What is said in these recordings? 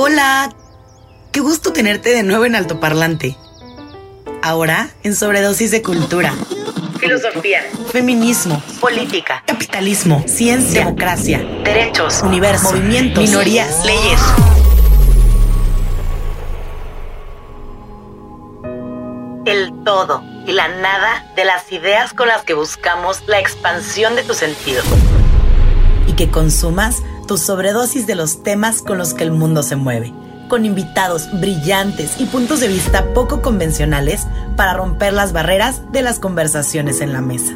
Hola, qué gusto tenerte de nuevo en Altoparlante. Ahora en Sobredosis de Cultura. Filosofía, feminismo, política, capitalismo, ciencia, democracia, derechos, universo, movimientos, minorías, leyes. El todo y la nada de las ideas con las que buscamos la expansión de tu sentido. Y que consumas tu sobredosis de los temas con los que el mundo se mueve con invitados brillantes y puntos de vista poco convencionales para romper las barreras de las conversaciones en la mesa.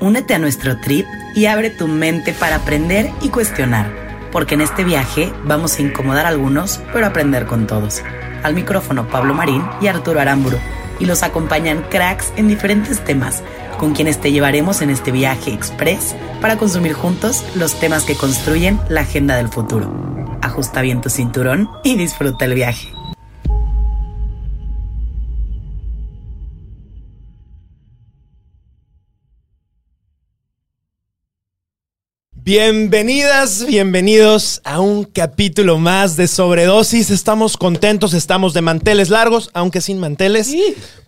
Únete a nuestro trip y abre tu mente para aprender y cuestionar, porque en este viaje vamos a incomodar a algunos, pero aprender con todos. Al micrófono Pablo Marín y Arturo Aramburu, y los acompañan cracks en diferentes temas, con quienes te llevaremos en este viaje express para consumir juntos los temas que construyen la agenda del futuro ajusta bien tu cinturón y disfruta el viaje. Bienvenidas, bienvenidos a un capítulo más de Sobredosis. Estamos contentos, estamos de manteles largos, aunque sin manteles,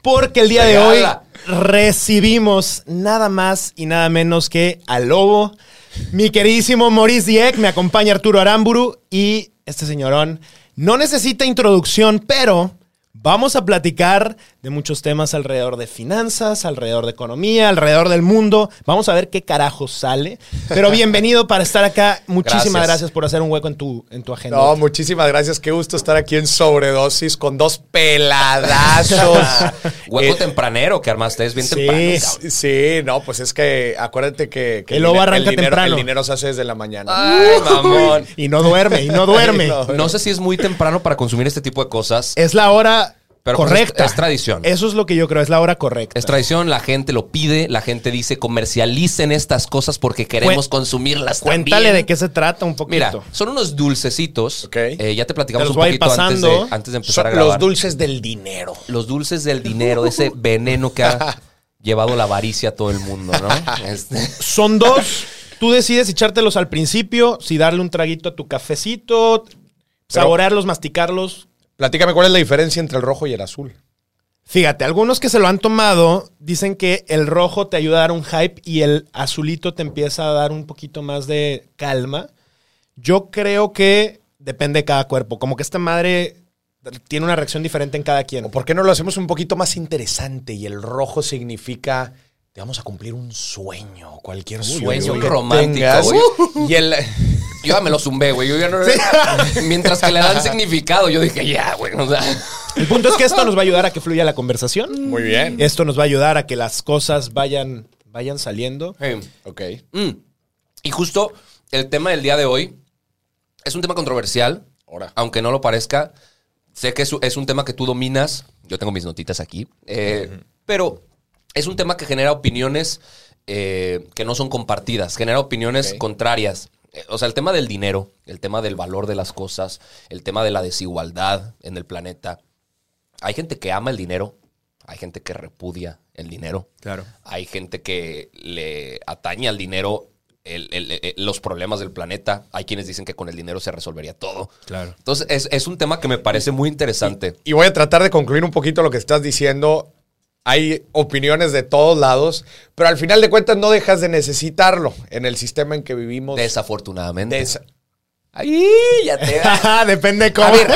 porque el día de hoy recibimos nada más y nada menos que al lobo, mi queridísimo Maurice Dieck, me acompaña Arturo Aramburu y este señorón no necesita introducción, pero Vamos a platicar de muchos temas alrededor de finanzas, alrededor de economía, alrededor del mundo. Vamos a ver qué carajo sale. Pero bienvenido para estar acá. Muchísimas gracias. por hacer un hueco en tu, en tu agenda. No, muchísimas gracias. Qué gusto estar aquí en Sobredosis con dos peladazos. hueco tempranero que armaste, es bien temprano. Sí, sí, no, pues es que acuérdate que, el, lobo arranca dinero, temprano. El dinero se hace desde la mañana. Ay, mamón. Y no duerme, y no duerme. no sé si es muy temprano para consumir este tipo de cosas. Es la hora pero pues, correcta. Es, tradición. Eso es lo que yo creo, es la hora correcta. Es tradición, la gente lo pide, la gente dice comercialicen estas cosas porque queremos consumirlas Cuéntale de qué se trata un poquito. Mira, son unos dulcecitos. Eh, ya te platicamos un poquito antes de, antes de, empezar a grabar. Los dulces del dinero. Los dulces del dinero, ese veneno que ha llevado la avaricia a todo el mundo, ¿no? Este. Son dos. Tú decides echártelos al principio, si darle un traguito a tu cafecito, saborearlos, masticarlos. Platícame cuál es la diferencia entre el rojo y el azul. Fíjate, algunos que se lo han tomado dicen que el rojo te ayuda a dar un hype y el azulito te empieza a dar un poquito más de calma. Yo creo que depende de cada cuerpo. Como que esta madre tiene una reacción diferente en cada quien. ¿O por qué no lo hacemos un poquito más interesante y el rojo significa te vamos a cumplir un sueño, cualquier sueño romántico, Y el yo ya me lo zumbé, güey. Yo ya no. Mientras que le dan significado, yo dije, ya, güey. O sea. El punto es que esto nos va a ayudar a que fluya la conversación. Muy bien. Esto nos va a ayudar a que las cosas vayan, vayan saliendo. Ok. Mm. Y justo el tema del día de hoy es un tema controversial. Ahora. Aunque no lo parezca. Sé que es, un tema que tú dominas. Yo tengo mis notitas aquí. Eh, pero es un tema que genera opiniones eh, que no son compartidas. Genera opiniones contrarias. Eh, o sea, el tema del dinero, el tema del valor de las cosas, el tema de la desigualdad en el planeta. Hay gente que ama el dinero, hay gente que repudia el dinero. Claro. Hay gente que le atañe al dinero los problemas del planeta. Hay quienes dicen que con el dinero se resolvería todo. Claro. Entonces, es, un tema que me parece muy interesante. y, voy a tratar de concluir un poquito lo que estás diciendo hay opiniones de todos lados, pero al final de cuentas no dejas de necesitarlo en el sistema en que vivimos. Desafortunadamente. Ahí ya te Depende cómo. A ver,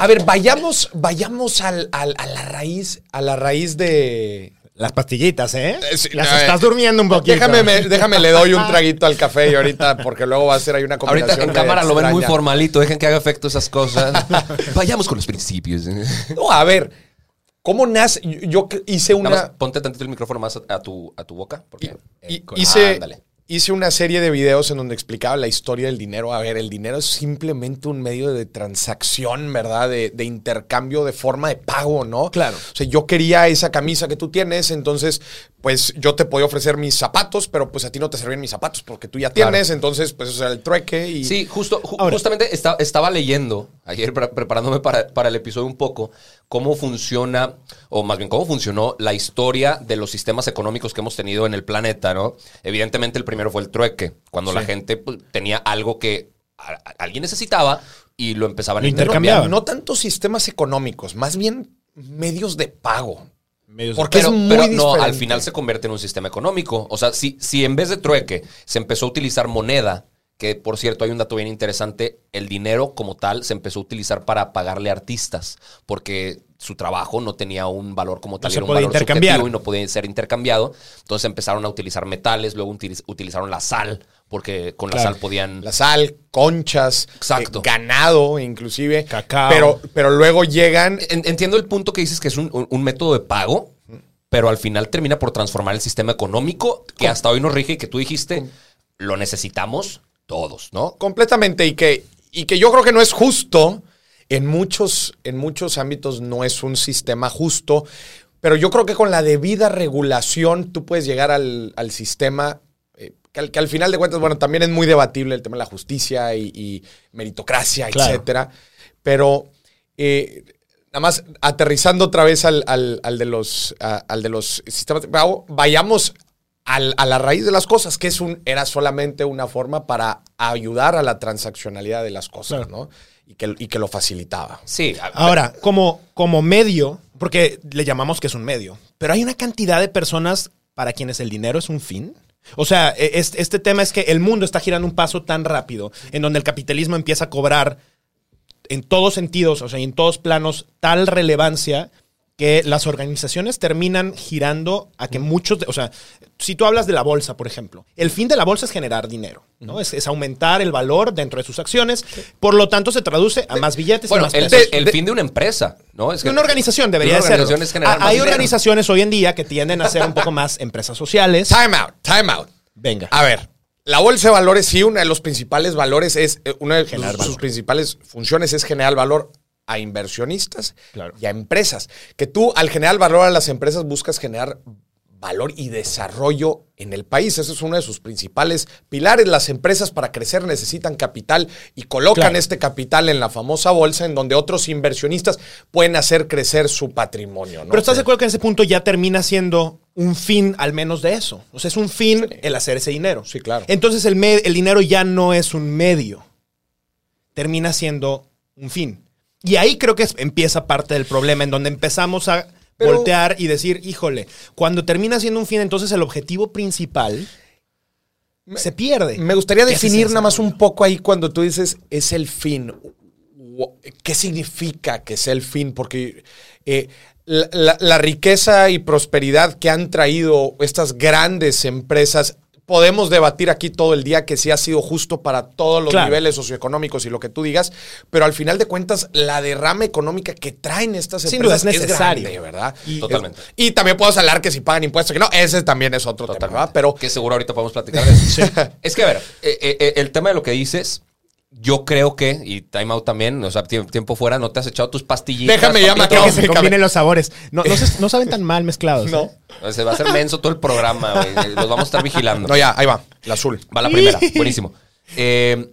a ver vayamos, vayamos al, a la raíz, a la raíz de. Las pastillitas, ¿eh? Las estás durmiendo un poquito. Déjame, déjame, le doy un traguito al café y ahorita, porque luego va a ser ahí una combinación. Ahorita en cámara lo ven muy formalito, dejen que haga efecto esas cosas. Vayamos con los principios. No, a ver, ¿Cómo nace? Yo hice una. ponte tantito el micrófono más a, tu, a tu boca. Porque, eh, hice, hice una serie de videos en donde explicaba la historia del dinero. A ver, el dinero es simplemente un medio de transacción, ¿verdad? De, de intercambio de forma de pago, ¿no? Claro. O sea, yo quería esa camisa que tú tienes, entonces, pues yo te podía ofrecer mis zapatos, pero pues a ti no te servían mis zapatos porque tú ya Claro. tienes, entonces, pues eso era el trueque y... Sí, justo, ju- Ahora- justamente esta- estaba leyendo ayer pre- preparándome para, para el episodio un poco cómo funciona, o más bien cómo funcionó la historia de los sistemas económicos que hemos tenido en el planeta, ¿no? Evidentemente el primero fue el trueque, cuando la gente pues, tenía algo que a- a- alguien necesitaba y lo empezaban Lo a intercambiar. intercambiaban. No tanto sistemas económicos, más bien medios de pago. Medios Porque Pero, es muy pero no, diferente. al final se convierte en un sistema económico. O sea, si, si en vez de trueque se empezó a utilizar moneda, que por cierto hay un dato bien interesante, el dinero como tal se empezó a utilizar para pagarle a artistas, porque su trabajo no tenía un valor como tal, era un valor intercambiar. subjetivo y no podía ser intercambiado. Entonces empezaron a utilizar metales, luego utiliz- utilizaron la sal, porque con la sal podían... La sal, conchas, Exacto. eh, ganado inclusive. Cacao. Pero, pero luego llegan... En- Entiendo el punto que dices que es un, un- un método de pago, pero al final termina por transformar el sistema económico que hasta hoy nos rige y que tú dijiste, lo necesitamos todos, ¿no? Completamente. Y que, y que yo creo que no es justo. En muchos, en muchos ámbitos no es un sistema justo. Pero yo creo que con la debida regulación tú puedes llegar al, al sistema. eh, que, al, que al final de cuentas, bueno, también es muy debatible el tema de la justicia y, y meritocracia, Claro. etcétera. Pero eh, nada más aterrizando otra vez al, al- al de los, a- al de los sistemas vayamos al- a la raíz de las cosas, que es un, era solamente una forma para ayudar a la transaccionalidad de las cosas, Claro. ¿no? Y que, y que lo facilitaba. Sí. Ahora, como, como medio, porque le llamamos que es un medio, pero hay una cantidad de personas para quienes el dinero es un fin. O sea, este, este tema es que el mundo está girando un paso tan rápido en donde el capitalismo empieza a cobrar en todos sentidos, o sea, en todos planos, tal relevancia que las organizaciones terminan girando a que muchos, de- o sea, si tú hablas de la bolsa, por ejemplo, el fin de la bolsa es generar dinero, ¿no? Es, es aumentar el valor dentro de sus acciones, por lo tanto se traduce a más billetes y más el, pesos. el fin de una empresa, ¿no? Es De una organización debería ser. es más Hay dinero. organizaciones hoy en día que tienden a ser un poco más empresas sociales. Time out, time out. Venga. A ver, la bolsa de valores, sí, uno de los principales valores es, eh, una de sus principales funciones es generar valor a inversionistas Claro. y a empresas. Que tú, al generar valor a las empresas, buscas generar valor y desarrollo en el país. Ese es uno de sus principales pilares. Las empresas para crecer necesitan capital y colocan Claro. este capital en la famosa bolsa en donde otros inversionistas pueden hacer crecer su patrimonio. ¿no? Pero estás de acuerdo que en ese punto ya termina siendo un fin al menos de eso. O sea, es un fin el hacer ese dinero. Sí, claro. Entonces el, el dinero ya no es un medio. Termina siendo un fin. Y ahí creo que empieza parte del problema, en donde empezamos a Pero- voltear y decir, híjole, cuando termina siendo un fin, entonces el objetivo principal se pierde. Me gustaría ¿Qué haces definir nada más un poco ahí cuando tú dices es el fin. ¿Qué significa que sea el fin? Porque eh, la, la- la riqueza y prosperidad que han traído estas grandes empresas, podemos debatir aquí todo el día que sí ha sido justo para todos los Claro. niveles socioeconómicos y lo que tú digas, pero al final de cuentas la derrama económica que traen estas Sin duda, empresas es necesario. grande, ¿verdad? Y- Totalmente. Y también puedo hablar que si pagan impuestos, que no, ese también es otro tema, ¿verdad? Pero que seguro ahorita podemos platicar de eso. Es que, a ver, eh, eh, eh, el tema de lo que dices, yo creo que, y Time Out también, o sea, tie- tiempo fuera, no te has echado tus pastillitas. Déjame ya? Creo que se combinen los sabores. No, no, se- no saben tan mal mezclados. No. ¿eh? Se va a hacer menso todo el programa, güey. Los vamos a estar vigilando. no, ya, ahí va, el azul. Va la primera, buenísimo. Eh,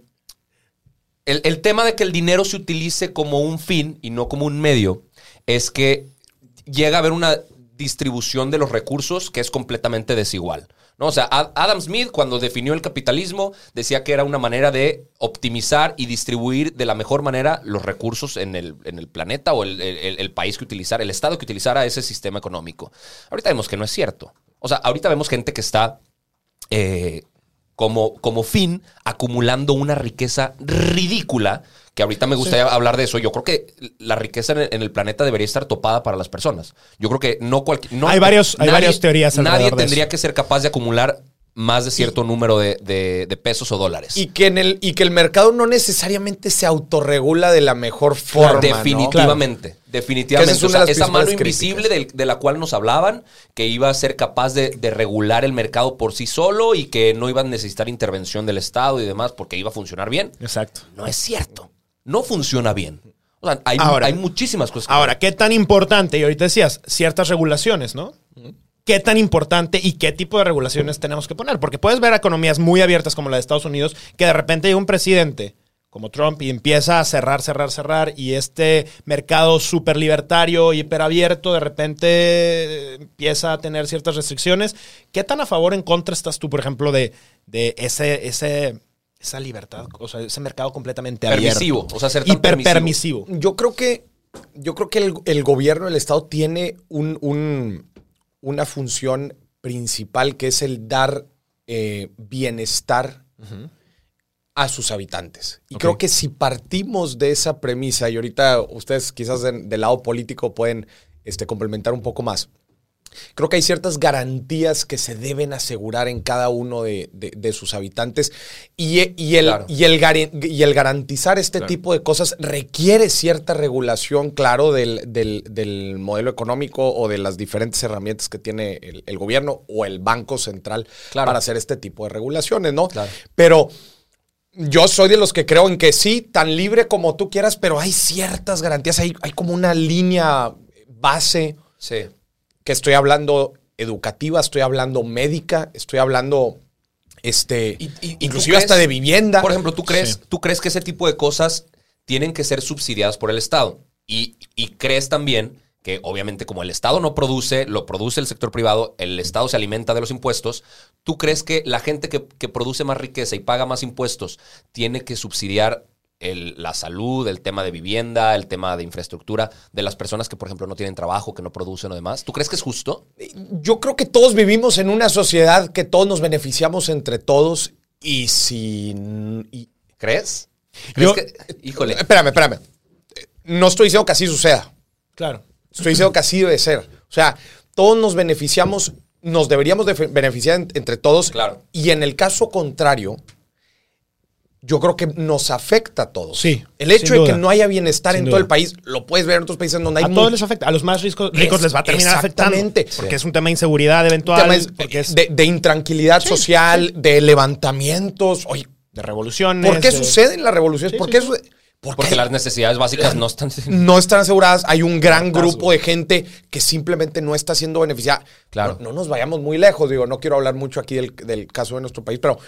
el, el tema de que el dinero se utilice como un fin y no como un medio es que llega a haber una distribución de los recursos que es completamente desigual. ¿No? O sea, Ad- Adam Smith cuando definió el capitalismo decía que era una manera de optimizar y distribuir de la mejor manera los recursos en el, en el planeta o el, el- el país que utilizara, el estado que utilizara ese sistema económico. Ahorita vemos que no es cierto. O sea, ahorita vemos gente que está eh, como, como fin acumulando una riqueza ridícula, que ahorita me gustaría hablar de eso. Yo creo que la riqueza en el, planeta debería estar topada para las personas. Yo creo que no cualquier... no- Hay varios- hay varias teorías Nadie de tendría eso. que ser capaz de acumular más de cierto número de, de- de pesos o dólares. Y que, en el, y que el mercado no necesariamente se autorregula de la mejor forma. ¿no? definitivamente, definitivamente. Esa es O una sea, de las esa mano invisible de, la cual nos hablaban, que iba a ser capaz de, de regular el mercado por sí solo y que no iba a necesitar intervención del Estado y demás porque iba a funcionar bien. Exacto. No es cierto. No funciona bien. O sea, hay, Ahora- hay muchísimas cosas. que Ahora, ¿qué tan importante? Y ahorita decías, ciertas regulaciones, ¿no? ¿Qué tan importante y qué tipo de regulaciones tenemos que poner? Porque puedes ver economías muy abiertas como la de Estados Unidos, que de repente llega un presidente como Trump y empieza a cerrar, cerrar, cerrar, y este mercado súper libertario, hiperabierto, de repente empieza a tener ciertas restricciones. ¿Qué tan a favor o en contra estás tú, por ejemplo, de, de ese, ese, esa libertad, o sea, ese mercado completamente Permisivo, abierto? o sea, ser tan hiperpermisivo. Yo creo que, yo creo que el, el gobierno, el Estado, tiene un- un- una función principal que es el dar eh, bienestar a sus habitantes. Y creo que si partimos de esa premisa, y ahorita ustedes quizás en- del lado político pueden este, complementar un poco más. Creo que hay ciertas garantías que se deben asegurar en cada uno de, de- de sus habitantes y, y el, Claro. y, el, y el garantizar este tipo de cosas requiere cierta regulación, claro, del, del- del modelo económico o de las diferentes herramientas que tiene el, el gobierno o el Banco Central Claro. para hacer este tipo de regulaciones, ¿no? Pero yo soy de los que creo en que sí, tan libre como tú quieras, pero hay ciertas garantías, hay, hay como una línea base Sí. Que estoy hablando educativa, estoy hablando médica, estoy hablando este Y- y- y inclusive hasta de vivienda. Por ejemplo, ¿tú crees, Sí. ¿tú crees que ese tipo de cosas tienen que ser subsidiadas por el Estado? Y, y crees también que obviamente como el Estado no produce, lo produce el sector privado, el Estado se alimenta de los impuestos, ¿tú crees que la gente que, que produce más riqueza y paga más impuestos tiene que subsidiar el- la salud, el tema de vivienda, el tema de infraestructura de las personas que, por ejemplo, no tienen trabajo, que no producen o demás? ¿Tú crees que es justo? Yo creo que todos vivimos en una sociedad que todos nos beneficiamos entre todos y si y- ¿Crees? ¿Crees Yo- que, híjole, espérame, espérame. No estoy diciendo que así suceda. Claro. Estoy diciendo que así debe ser. O sea, todos nos beneficiamos, nos deberíamos de beneficiar en- entre todos. Claro. Y en el caso contrario, yo creo que nos afecta a todos. Sí, El hecho de que no haya bienestar Sin en duda. todo el país, lo puedes ver en otros países donde hay A todos les afecta. A los más ricos, ricos Es- les va a terminar afectando. exactamente. Porque es un tema de inseguridad eventual. tema es- porque es de, de intranquilidad social, de levantamientos. Oye, de revoluciones. ¿por qué de- suceden las revoluciones? Sí, ¿Por sí, qué sí. sucede? Porque porque las necesidades básicas no están... no están aseguradas. Hay un gran grupo de gente que simplemente no está siendo beneficiada. Claro. No, no nos vayamos muy lejos. Digo, no quiero hablar mucho aquí del, del caso de nuestro país, pero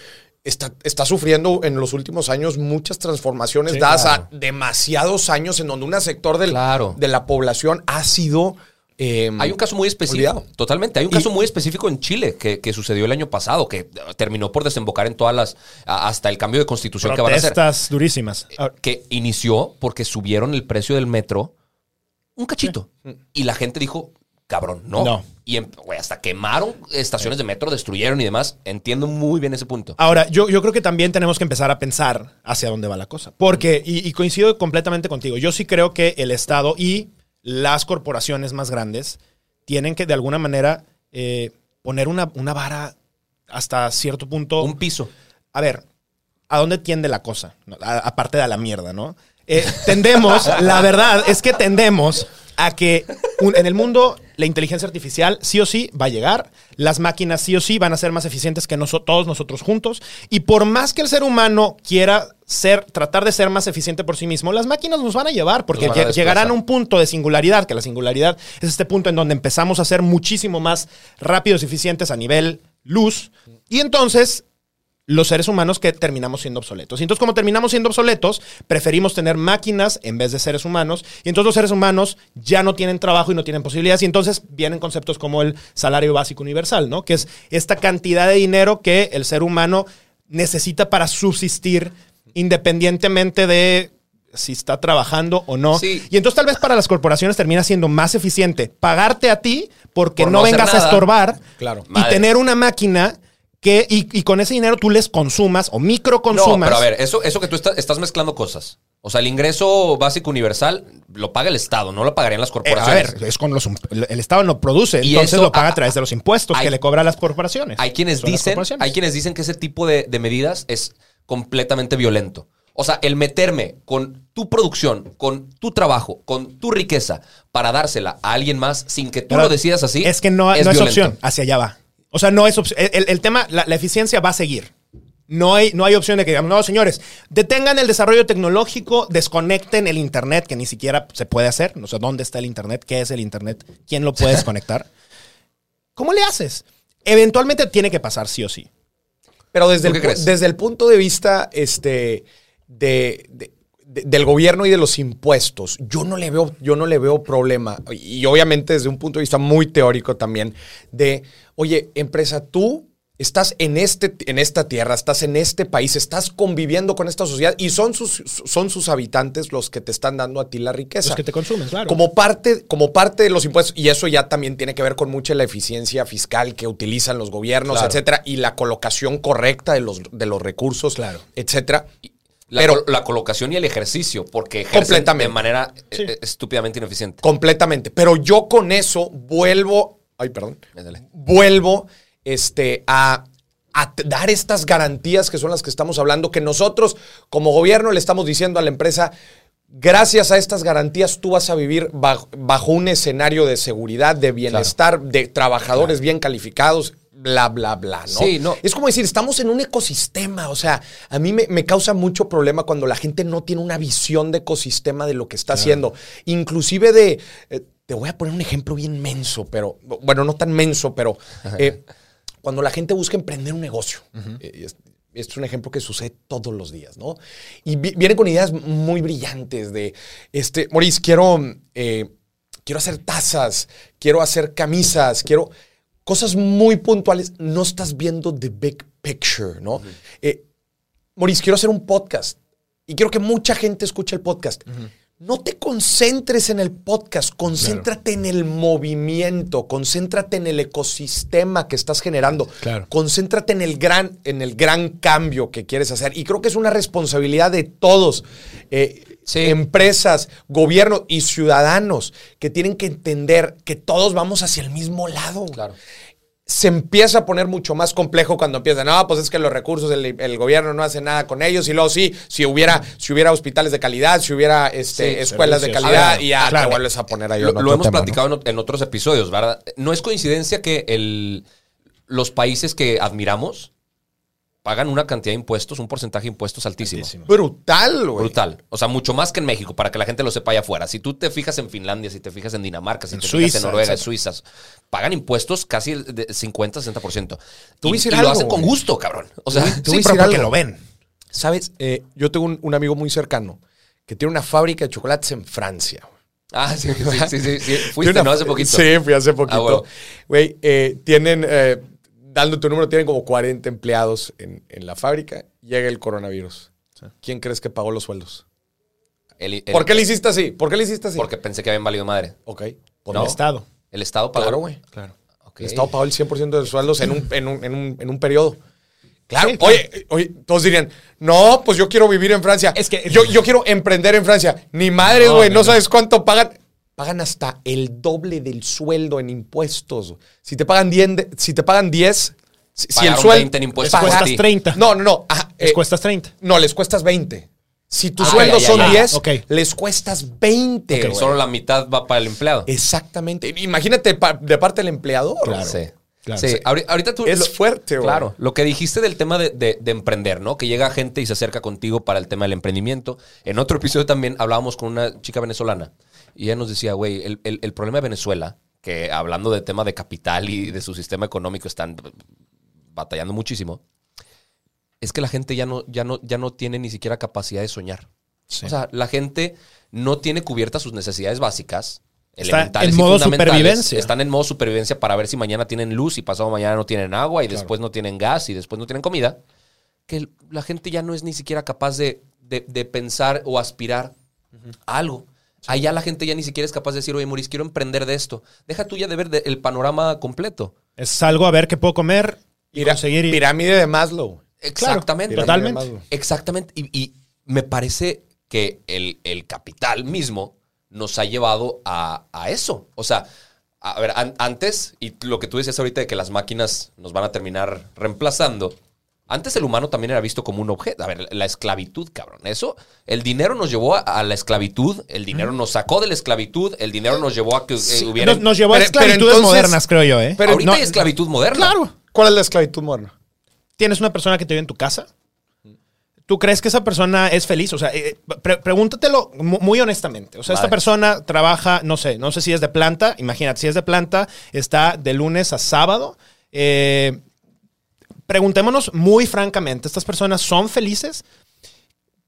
está, está sufriendo en los últimos años muchas transformaciones Sí, dadas claro. a demasiados años en donde un sector del- Claro. de la población ha sido. eh, Hay un caso muy específico. Olvidado. Totalmente. Hay un Y- caso muy específico en Chile que, que sucedió el año pasado, que terminó por desembocar en todas las. hasta el cambio de constitución que van a hacer. Protestas durísimas. Ah, Que inició porque subieron el precio del metro un cachito. Y la gente dijo, cabrón, no. No. Y em- hasta quemaron estaciones de metro, destruyeron y demás. Entiendo muy bien ese punto. Ahora, yo, yo creo que también tenemos que empezar a pensar hacia dónde va la cosa. Porque, y, y coincido completamente contigo, yo sí creo que el Estado y las corporaciones más grandes tienen que de alguna manera eh, poner una, una vara hasta cierto punto. Un piso. a ver, ¿a dónde tiende la cosa? A- Aparte de la mierda, ¿no? Eh, tendemos, la verdad es que tendemos a que un- en el mundo la inteligencia artificial sí o sí va a llegar, las máquinas sí o sí van a ser más eficientes que noso- todos nosotros juntos, y por más que el ser humano quiera ser, tratar de ser más eficiente por sí mismo, las máquinas nos van a llevar, porque a llegarán a un punto de singularidad, que la singularidad es este punto en donde empezamos a ser muchísimo más rápidos y eficientes a nivel luz, y entonces los seres humanos que terminamos siendo obsoletos. Y entonces, como terminamos siendo obsoletos, preferimos tener máquinas en vez de seres humanos. Y entonces los seres humanos ya no tienen trabajo y no tienen posibilidades. Y entonces vienen conceptos como el salario básico universal, ¿no? Que es esta cantidad de dinero que el ser humano necesita para subsistir independientemente de si está trabajando o no. Sí. Y entonces tal vez para las corporaciones termina siendo más eficiente pagarte a ti porque Por no, vengas a estorbar Claro. y tener una máquina que, y, y con ese dinero tú les consumas o microconsumas. No, pero a ver, eso, eso que tú estás, estás mezclando cosas. O sea, el ingreso básico universal lo paga el Estado, no lo pagarían las Eh, a corporaciones. ver, es con los, el Estado no produce, Y entonces eso, lo paga a través de los impuestos hay- que le cobra a las corporaciones. Hay quienes Son dicen, hay quienes dicen que ese tipo de, de medidas es completamente violento. O sea, el meterme con tu producción, con tu trabajo, con tu riqueza para dársela a alguien más sin que tú Pero lo decidas así. Es que no, no es violento. opción, hacia allá va. O sea, no es opción. El, el tema, la, la eficiencia va a seguir. No hay, no hay opción de que digamos, no, señores, detengan el desarrollo tecnológico, desconecten el Internet, que ni siquiera se puede hacer. O sea, ¿dónde está el Internet? ¿Qué es el Internet? ¿Quién lo puede desconectar? ¿Cómo le haces? Eventualmente tiene que pasar sí o sí. Pero desde ¿Tú el, desde el punto de vista este, de, de- de- del gobierno y de los impuestos, yo no le veo, yo no le veo problema. Y obviamente desde un punto de vista muy teórico también, de, oye, empresa, tú estás en, este, en esta tierra, estás en este país, estás conviviendo con esta sociedad y son sus, son sus habitantes los que te están dando a ti la riqueza. Los que te consumen, claro. Como parte, como parte de los impuestos, y eso ya también tiene que ver con mucha la eficiencia fiscal que utilizan los gobiernos, Claro. etcétera, y la colocación correcta de los, de los recursos, Claro. etcétera. La, Pero- la colocación y el ejercicio, porque Completamente. de manera Sí. eh, estúpidamente ineficiente. Completamente. Pero yo con eso vuelvo. Ay, perdón. Vuelvo este, a, dar estas garantías que son las que estamos hablando, que nosotros, como gobierno, le estamos diciendo a la empresa. Gracias a estas garantías, tú vas a vivir bajo, bajo un escenario de seguridad, de bienestar, de trabajadores bien calificados, bla, bla, bla, ¿no? Sí, no. Es como decir, estamos en un ecosistema. O sea, a mí me, me causa mucho problema cuando la gente no tiene una visión de ecosistema de lo que está haciendo. Inclusive de. eh, te voy a poner un ejemplo bien menso, pero. Bueno, no tan menso, pero. eh, cuando la gente busca emprender un negocio. eh, es- esto es un ejemplo que sucede todos los días, ¿no? Y vi- vienen con ideas muy brillantes de, este, Maurice, quiero, eh, quiero hacer tazas, quiero hacer camisas, quiero cosas muy puntuales. No estás viendo the big picture, ¿no? Eh, Maurice, quiero hacer un podcast y quiero que mucha gente escuche el podcast. No te concentres en el podcast, concéntrate en el movimiento, concéntrate en el ecosistema que estás generando, Claro. concéntrate en el gran, en el gran cambio que quieres hacer. Y creo que es una responsabilidad de todos, eh, Sí. empresas, gobierno y ciudadanos, que tienen que entender que todos vamos hacia el mismo lado. Claro. Se empieza a poner mucho más complejo cuando empiezan, no, pues es que los recursos, el, el gobierno no hace nada con ellos, y luego sí, si hubiera, si hubiera hospitales de calidad, si hubiera este, Sí, escuelas de calidad, ver, y ya claro. te vuelves a poner ahí Lo, lo hemos platicado en ot- en, otros episodios, ¿verdad? No es coincidencia que el, los países que admiramos pagan una cantidad de impuestos, un porcentaje de impuestos altísimo. Brutal, güey. Brutal. O sea, mucho más que en México, para que la gente lo sepa allá afuera. Si tú te fijas en Finlandia, si te fijas en Dinamarca, si En te Suiza, fijas en Noruega, en. Suiza, pagan impuestos casi de 50, 60%. Te voy a Y, decir y algo, lo hacen con gusto, cabrón. O sea, voy a Sí, pero porque lo ven. ¿Sabes? Eh, yo tengo un, un amigo muy cercano que tiene una fábrica de chocolates en Francia. ah, sí, sí, sí, sí, sí. Fuiste, Tiene una- ¿no? Hace poquito. Sí, fui hace Ah, poquito. bueno. Güey, eh, tienen, eh, dando tu número, tienen como 40 empleados en, en la fábrica. Llega el coronavirus. ¿Quién crees que pagó los sueldos? El- el- ¿Por qué le hiciste así? ¿Por qué le hiciste así? Porque pensé que habían valido madre. Ok. No. El Estado. El Estado pagó. Claro, güey. Claro. El Estado pagó el 100% de los sueldos en un, en un, en un, en un periodo. Claro, Sí, claro. Oye, oye, todos dirían, no, pues yo quiero vivir en Francia. Es que- yo, yo quiero emprender en Francia. Ni madres, No, güey, no, no, no. sabes cuánto pagan. Pagan hasta el doble del sueldo en impuestos. Si te pagan 10, de- si te pagan 10, si, si el sueldo 20 en impuestos. Les Paga- cuestas sí. 30. No, no, no. ajá, Les eh, cuestas 30. No, les cuestas 20. Si tus Ah, sueldos ya, ya, son ya. 10, Ok. les cuestas 20. Que güey. solo la mitad va para el empleado. Exactamente. Imagínate pa- de parte del empleador. Claro. Sí. Claro. Sí, Sí. ahori- ahorita tú... Es fuerte, güey. Claro. Lo que dijiste del tema de, de- de emprender, ¿no? Que llega gente y se acerca contigo para el tema del emprendimiento. En otro episodio también hablábamos con una chica venezolana y ella nos decía, güey, el, el- el problema de Venezuela, que hablando de tema de capital y de su sistema económico están batallando muchísimo, es que la gente ya no, ya no, ya no tiene ni siquiera capacidad de soñar. O sea, la gente no tiene cubiertas sus necesidades básicas. Está elementales en y modo fundamentales. supervivencia. Están en modo supervivencia para ver si mañana tienen luz y pasado mañana no tienen agua y después no tienen gas y después no tienen comida. Que la gente ya no es ni siquiera capaz de, de- de pensar o aspirar a algo. Allá la gente ya ni siquiera es capaz de decir, oye, Maurice, quiero emprender de esto. Deja tú ya de ver de- el panorama completo. Es algo a ver qué puedo comer y conseguir... Pirámide de Maslow. Exactamente. Claro, totalmente. Exactamente. Y, y, me parece que el, el, capital mismo nos ha llevado a, a eso. O sea, a ver, an, antes, y lo que tú decías ahorita de que las máquinas nos van a terminar reemplazando, antes el humano también era visto como un objeto. A ver, la esclavitud, cabrón. Eso, el dinero nos llevó a, la esclavitud, el dinero nos sacó de la esclavitud, el dinero nos llevó a que eh, hubiera. Nos, nos, llevó a esclavitudes modernas, creo yo, ¿eh? Pero ahorita hay esclavitud moderna. Claro. ¿Cuál es la esclavitud moderna? Tienes una persona que te vive en tu casa. ¿Tú crees que esa persona es feliz? O sea, eh, pregúntatelo muy honestamente. O sea, esta persona trabaja, no sé, no sé si es de planta. Imagínate, si es de planta, está de lunes a sábado. Eh, preguntémonos muy francamente, ¿estas personas son felices?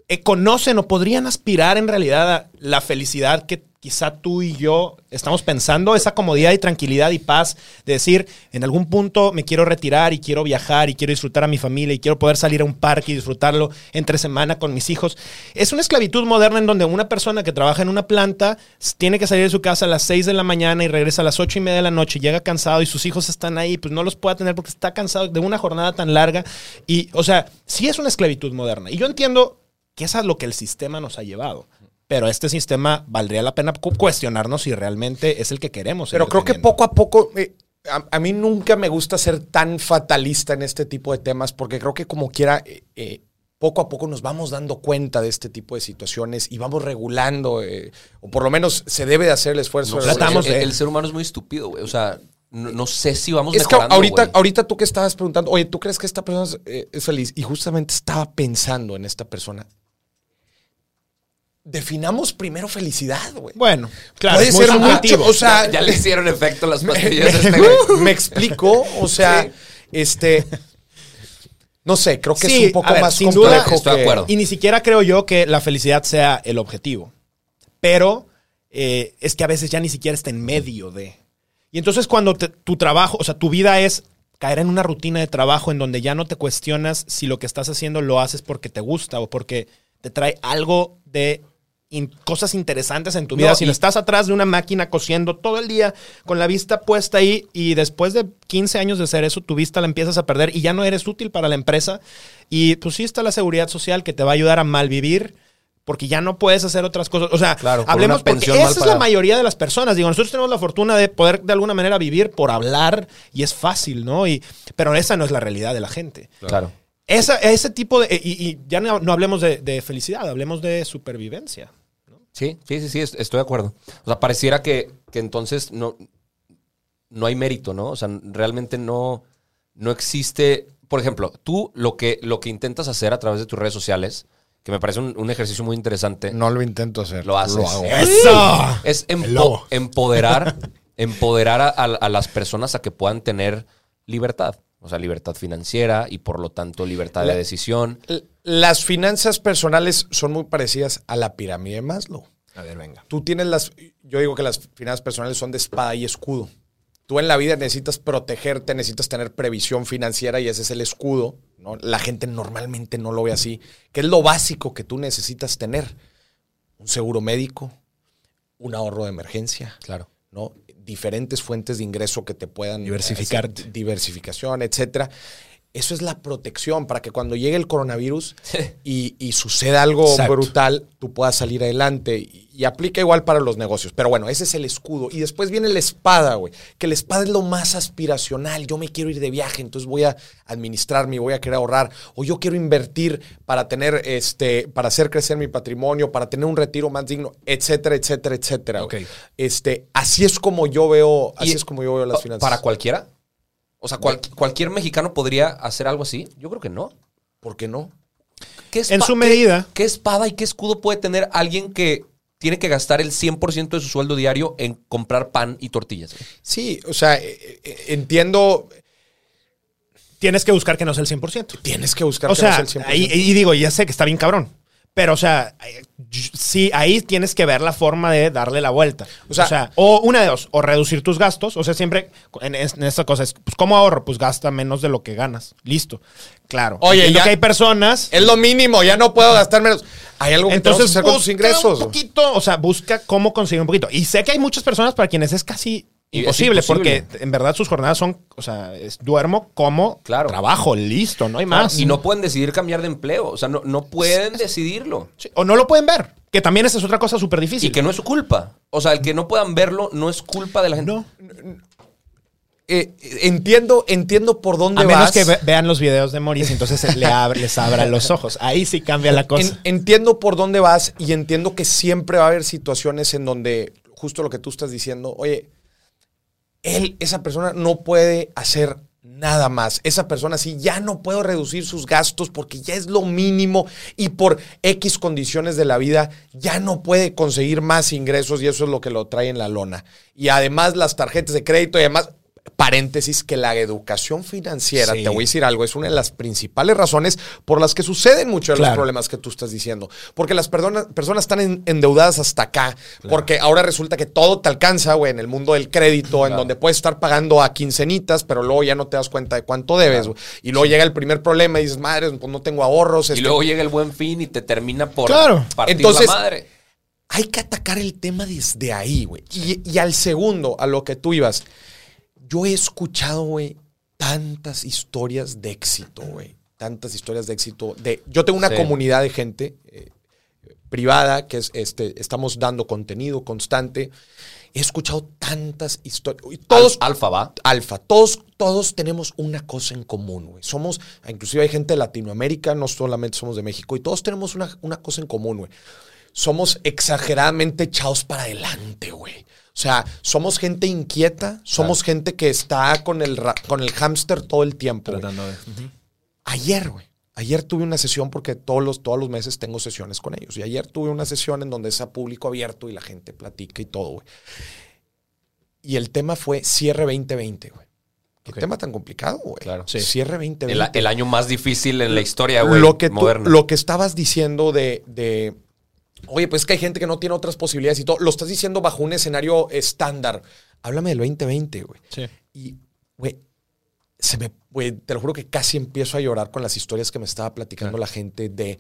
Eh, ¿Conocen o podrían aspirar en realidad a la felicidad que quizá tú y yo estamos pensando, esa comodidad y tranquilidad y paz de decir, en algún punto me quiero retirar y quiero viajar y quiero disfrutar a mi familia y quiero poder salir a un parque y disfrutarlo entre semana con mis hijos. Es una esclavitud moderna en donde una persona que trabaja en una planta tiene que salir de su casa a las 6 de la mañana y regresa a las 8 y media de la noche, llega cansado y sus hijos están ahí, pues no los puede tener porque está cansado de una jornada tan larga. Y, o sea, sí es una esclavitud moderna. Y yo entiendo que eso es lo que el sistema nos ha llevado pero este sistema valdría la pena cuestionarnos si realmente es el que queremos. Pero creo que poco a poco, eh, a, mí nunca me gusta ser tan fatalista en este tipo de temas, porque creo que como quiera, eh, eh, poco a poco nos vamos dando cuenta de este tipo de situaciones y vamos regulando, o por lo menos se debe de hacer el esfuerzo. tratamos el, el, ser humano es muy estúpido, güey. O sea, no, sé si vamos es mejorando, que ahorita, ahorita tú que estabas preguntando, oye, ¿tú crees que esta persona es feliz? Y justamente estaba pensando en esta persona definamos primero felicidad, güey. Bueno, claro, puede ser mucho, o sea, ya, le hicieron efecto las pastillas. Me, este, me, explico, o sea, este no sé, creo que es un poco más sin complejo. estoy de acuerdo. Y ni siquiera creo yo que la felicidad sea el objetivo. Pero eh, es que a veces ya ni siquiera está en medio de. Y entonces cuando tu trabajo, o sea, tu vida es caer en una rutina de trabajo en donde ya no te cuestionas si lo que estás haciendo lo haces porque te gusta o porque te trae algo de cosas interesantes en tu vida. si no estás atrás de una máquina cosiendo todo el día con la vista puesta ahí y después de 15 años de hacer eso, tu vista la empiezas a perder y ya no eres útil para la empresa. Y pues sí está la seguridad social que te va a ayudar a malvivir porque ya no puedes hacer otras cosas. O sea, hablemos porque esa es la mayoría de las personas. Digo, nosotros tenemos la fortuna de poder de alguna manera vivir por hablar y es fácil, ¿no? Y, pero esa no es la realidad de la gente. Claro. Esa, ese tipo de... Y, ya no, hablemos de, felicidad, hablemos de supervivencia. Sí, sí, sí, sí, estoy de acuerdo. O sea, pareciera que, que entonces no, no hay mérito, ¿no? O sea, realmente no, no existe. Por ejemplo, tú lo que, lo que intentas hacer a través de tus redes sociales, que me parece un, ejercicio muy interesante. No lo intento hacer. Lo haces. Lo hago. ¡Eso! Es empoderar, empoderar a, a, las personas a que puedan tener libertad. O sea, libertad financiera y por lo tanto libertad de decisión. Las finanzas personales son muy parecidas a la pirámide de Maslow. A ver, venga. Tú tienes las. Yo digo que las finanzas personales son de espada y escudo. Tú en la vida necesitas protegerte, necesitas tener previsión financiera y ese es el escudo. ¿no? La gente normalmente no lo ve así. Que es lo básico que tú necesitas tener: un seguro médico, un ahorro de emergencia. Claro. ¿No? diferentes fuentes de ingreso que te puedan diversificar, diversificación, etcétera. Eso es la protección para que cuando llegue el coronavirus y, y suceda algo brutal, tú puedas salir adelante. Y, y, aplica igual para los negocios. Pero bueno, ese es el escudo. Y después viene la espada, güey. Que la espada es lo más aspiracional. Yo me quiero ir de viaje, entonces voy a administrarme, voy a querer ahorrar. O yo quiero invertir para tener, este, para hacer crecer mi patrimonio, para tener un retiro más digno, etcétera, etcétera, etcétera. Okay. Este, así es como yo veo, así es como yo veo las finanzas. ¿Para cualquiera? O sea, cualquier mexicano podría hacer algo así. Yo creo que no. ¿Por qué no? en su medida. ¿qué, espada y qué escudo puede tener alguien que tiene que gastar el 100% de su sueldo diario en comprar pan y tortillas? Sí, o sea, eh, eh, entiendo. Tienes que buscar que no sea el 100%. Tienes que buscar que no sea el 100%. y digo, ya sé que está bien cabrón. Pero, o sea, sí, ahí tienes que ver la forma de darle la vuelta. O sea, o, una de dos, o reducir tus gastos. O sea, siempre en, esta cosa es, pues, ¿cómo ahorro? Pues gasta menos de lo que ganas. Listo. Claro. Oye, ya que hay personas. Es lo mínimo, ya no puedo gastar menos. Hay algo que Entonces, hacer con tus ingresos. Un poquito, o sea, busca cómo conseguir un poquito. Y sé que hay muchas personas para quienes es casi imposible, imposible. porque en verdad sus jornadas son, o sea, es duermo, como, Claro. trabajo, listo, no hay más. Y no pueden decidir cambiar de empleo. O sea, no, no pueden decidirlo. Sí, o no lo pueden ver, que también esa es otra cosa súper difícil. Y que no es su culpa. O sea, el que no puedan verlo no es culpa de la gente. no. Eh, entiendo, entiendo por dónde A menos vas. que ve- vean los videos de Maurice, entonces le abre- les abra los ojos. Ahí sí cambia la cosa. En- entiendo por dónde vas y entiendo que siempre va a haber situaciones en donde, justo lo que tú estás diciendo, oye, él, esa persona no puede hacer nada más. Esa persona sí ya no puede reducir sus gastos porque ya es lo mínimo y por X condiciones de la vida ya no puede conseguir más ingresos y eso es lo que lo trae en la lona. Y además las tarjetas de crédito y además... Paréntesis, que la educación financiera, Sí. te voy a decir algo, es una de las principales razones por las que suceden muchos de los problemas que tú estás diciendo. Porque las perdona- personas están en- endeudadas hasta acá. Porque ahora resulta que todo te alcanza, güey, en el mundo del crédito, en donde puedes estar pagando a quincenitas, pero luego ya no te das cuenta de cuánto debes. Y luego llega el primer problema y dices, madre, pues no tengo ahorros. Y este, luego llega el buen fin y te termina por Claro. partir Entonces- la madre. hay que atacar el tema desde ahí, güey. Y, y al segundo, a lo que tú ibas, yo he escuchado, güey, tantas historias de éxito, güey. Tantas historias de éxito. De, yo tengo una Sí. comunidad de gente eh, privada que es, este, estamos dando contenido constante. He escuchado tantas historias. Todos, Al- alfa va. Alfa, todos, todos tenemos una cosa en común, güey. Somos, inclusive hay gente de Latinoamérica, no solamente somos de México, y todos tenemos una, una cosa en común, güey. Somos exageradamente echados para adelante, güey. O sea, somos gente inquieta, somos gente que está con el, con el hámster todo el tiempo. güey. Tratando de- Ayer, güey. Ayer tuve una sesión porque todos los, todos los meses tengo sesiones con ellos. Y ayer tuve una sesión en donde es a público abierto y la gente platica y todo, güey. Y el tema fue cierre 2020, güey. Qué tema tan complicado, güey. Claro. Sí. Cierre 2020. El, el año más difícil en la historia, güey. lo, que tú- moderna. lo que estabas diciendo de, de, oye, pues es que hay gente que no tiene otras posibilidades y todo, lo estás diciendo bajo un escenario estándar. Háblame del 2020, güey. Sí. Y, güey, se me, güey, te lo juro que casi empiezo a llorar con las historias que me estaba platicando la gente de,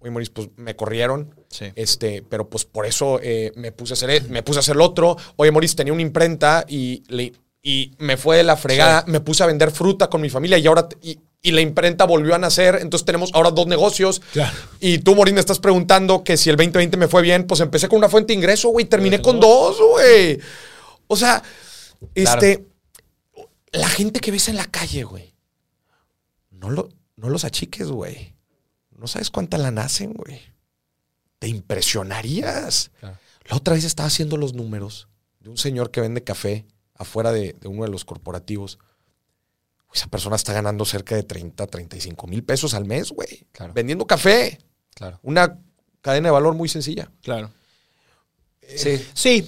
oye, Maurice, pues me corrieron, Sí. este, pero pues por eso eh, me puse a hacer, e- me puse a hacer lo otro. Oye, Maurice, tenía una imprenta y le, y me fue de la fregada, me puse a vender fruta con mi familia y ahora, y, y la imprenta volvió a nacer, entonces tenemos ahora dos negocios. Claro. Y tú, Maurice, me estás preguntando que si el 2020 me fue bien, pues empecé con una fuente de ingreso, güey, terminé con dos, güey. O sea, este, la gente que ves en la calle, güey, no, lo, no los achiques, güey. No sabes cuánta la nacen, güey. Te impresionarías. La otra vez estaba haciendo los números de un señor que vende café afuera de, de uno de los corporativos. Esa persona está ganando cerca de 30, 35 mil pesos al mes, güey. Claro. Vendiendo café. Claro. Una cadena de valor muy sencilla. Claro. Sí. Sí,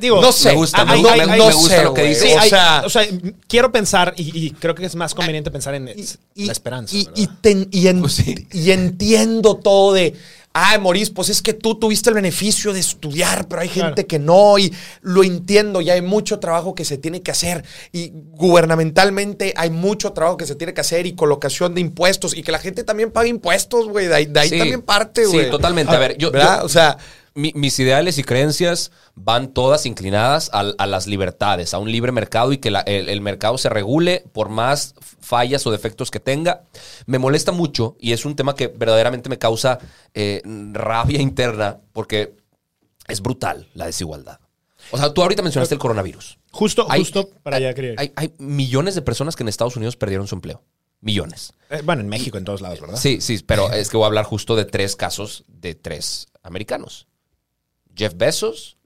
digo, No sé, me gusta, me- no- me- no gusta sé, lo que dices. Sí, o sea- o sea, quiero pensar, y, y creo que es más conveniente pensar en la esperanza. Y, ¿verdad? y ten- y en- Pues sí. y entiendo todo de, ay, Maurice, pues es que tú tuviste el beneficio de estudiar, pero hay gente Claro. que no, y lo entiendo, y hay mucho trabajo que se tiene que hacer, y gubernamentalmente hay mucho trabajo que se tiene que hacer, y colocación de impuestos, y que la gente también pague impuestos, güey, de ahí, de ahí Sí. también parte, Sí, güey. totalmente. A ver, yo- ¿verdad? yo- o sea, Mi- mis ideales y creencias van todas inclinadas a, las libertades, a un libre mercado y que la- el, el mercado se regule por más fallas o defectos que tenga. Me molesta mucho y es un tema que verdaderamente me causa eh, rabia interna porque es brutal la desigualdad. O sea, tú ahorita mencionaste el coronavirus. Justo, Hay- justo para allá quería. Hay, hay millones de personas que en Estados Unidos perdieron su empleo. Millones. Eh, bueno, en México, en todos lados, ¿verdad? Sí, sí, pero es que voy a hablar justo de tres casos de tres americanos. Jeff Bezos,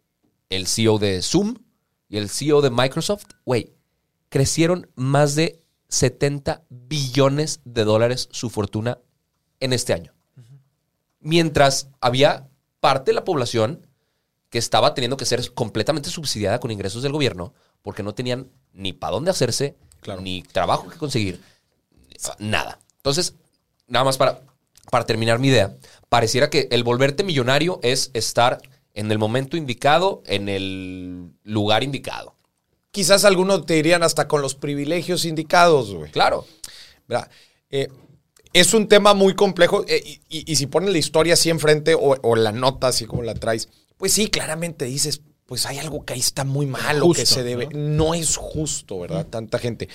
el CEO de Zoom y el CEO de Microsoft, güey, crecieron más de 70 billones de dólares su fortuna en este año. Mientras había parte de la población que estaba teniendo que ser completamente subsidiada con ingresos del gobierno porque no tenían ni para dónde hacerse, ni trabajo que conseguir, nada. Entonces, nada más para, para terminar mi idea, pareciera que el volverte millonario es estar en el momento indicado, en el lugar indicado. quizás algunos te dirían hasta con los privilegios indicados, güey. Claro. ¿verdad? Eh, es un tema muy complejo eh, y, y- y si pones la historia así enfrente o, o la nota así como la traes, pues sí, claramente dices, pues hay algo que ahí está muy mal o Justo, que se debe. ¿no? es justo, ¿verdad? Tanta gente.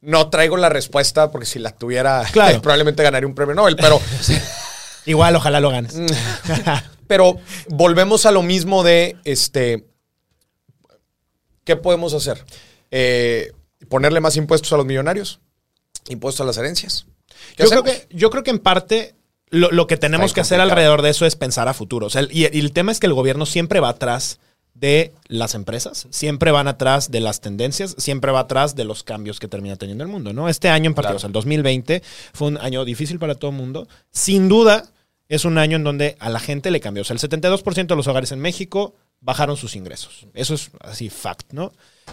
No traigo la respuesta porque si la tuviera, Claro. probablemente ganaría un premio Nobel, pero, Igual, ojalá lo ganes. Pero volvemos a lo mismo de este. ¿Qué podemos hacer? Eh, ponerle más impuestos a los millonarios, impuestos a las herencias. ¿Qué Yo creo, que, yo creo que en parte lo, lo que tenemos que hacer alrededor de eso es pensar a futuro. O sea, y, y el tema es que el gobierno siempre va atrás de las empresas, siempre van atrás de las tendencias, siempre va atrás de los cambios que termina teniendo el mundo, ¿no? Este año en particular, Claro. o sea, el 2020 fue un año difícil para todo el mundo. Sin duda, es un año en donde a la gente le cambió. O sea, el 72% de los hogares en México bajaron sus ingresos. Eso es así, fact, ¿no?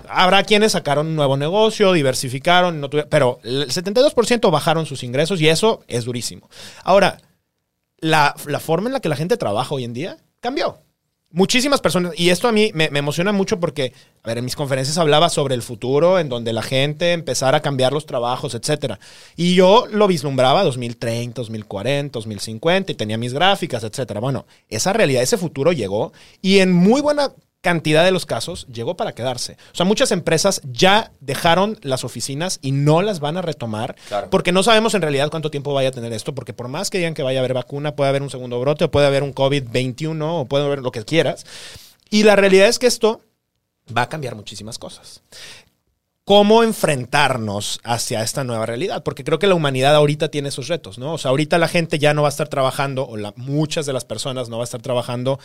Habrá quienes sacaron un nuevo negocio, diversificaron, no tuvi- pero el 72% bajaron sus ingresos y eso es durísimo. Ahora, la, la forma en la que la gente trabaja hoy en día cambió. Muchísimas personas, y esto a mí me, emociona mucho porque, a ver, en mis conferencias hablaba sobre el futuro, en donde la gente empezara a cambiar los trabajos, etcétera. Y yo lo vislumbraba 2030, 2040, 2050, y tenía mis gráficas, etcétera. Bueno, esa realidad, ese futuro llegó, y en muy buena cantidad de los casos llegó para quedarse. O sea, muchas empresas ya dejaron las oficinas y no las van a retomar Claro. porque no sabemos en realidad cuánto tiempo vaya a tener esto, porque por más que digan que vaya a haber vacuna, puede haber un segundo brote, o puede haber un COVID-21, o puede haber lo que quieras. Y la realidad es que esto va a cambiar muchísimas cosas. ¿Cómo enfrentarnos hacia esta nueva realidad? Porque creo que la humanidad ahorita tiene esos retos, ¿no? O sea, ahorita la gente ya no va a estar trabajando, o muchas de las personas no va a estar trabajando,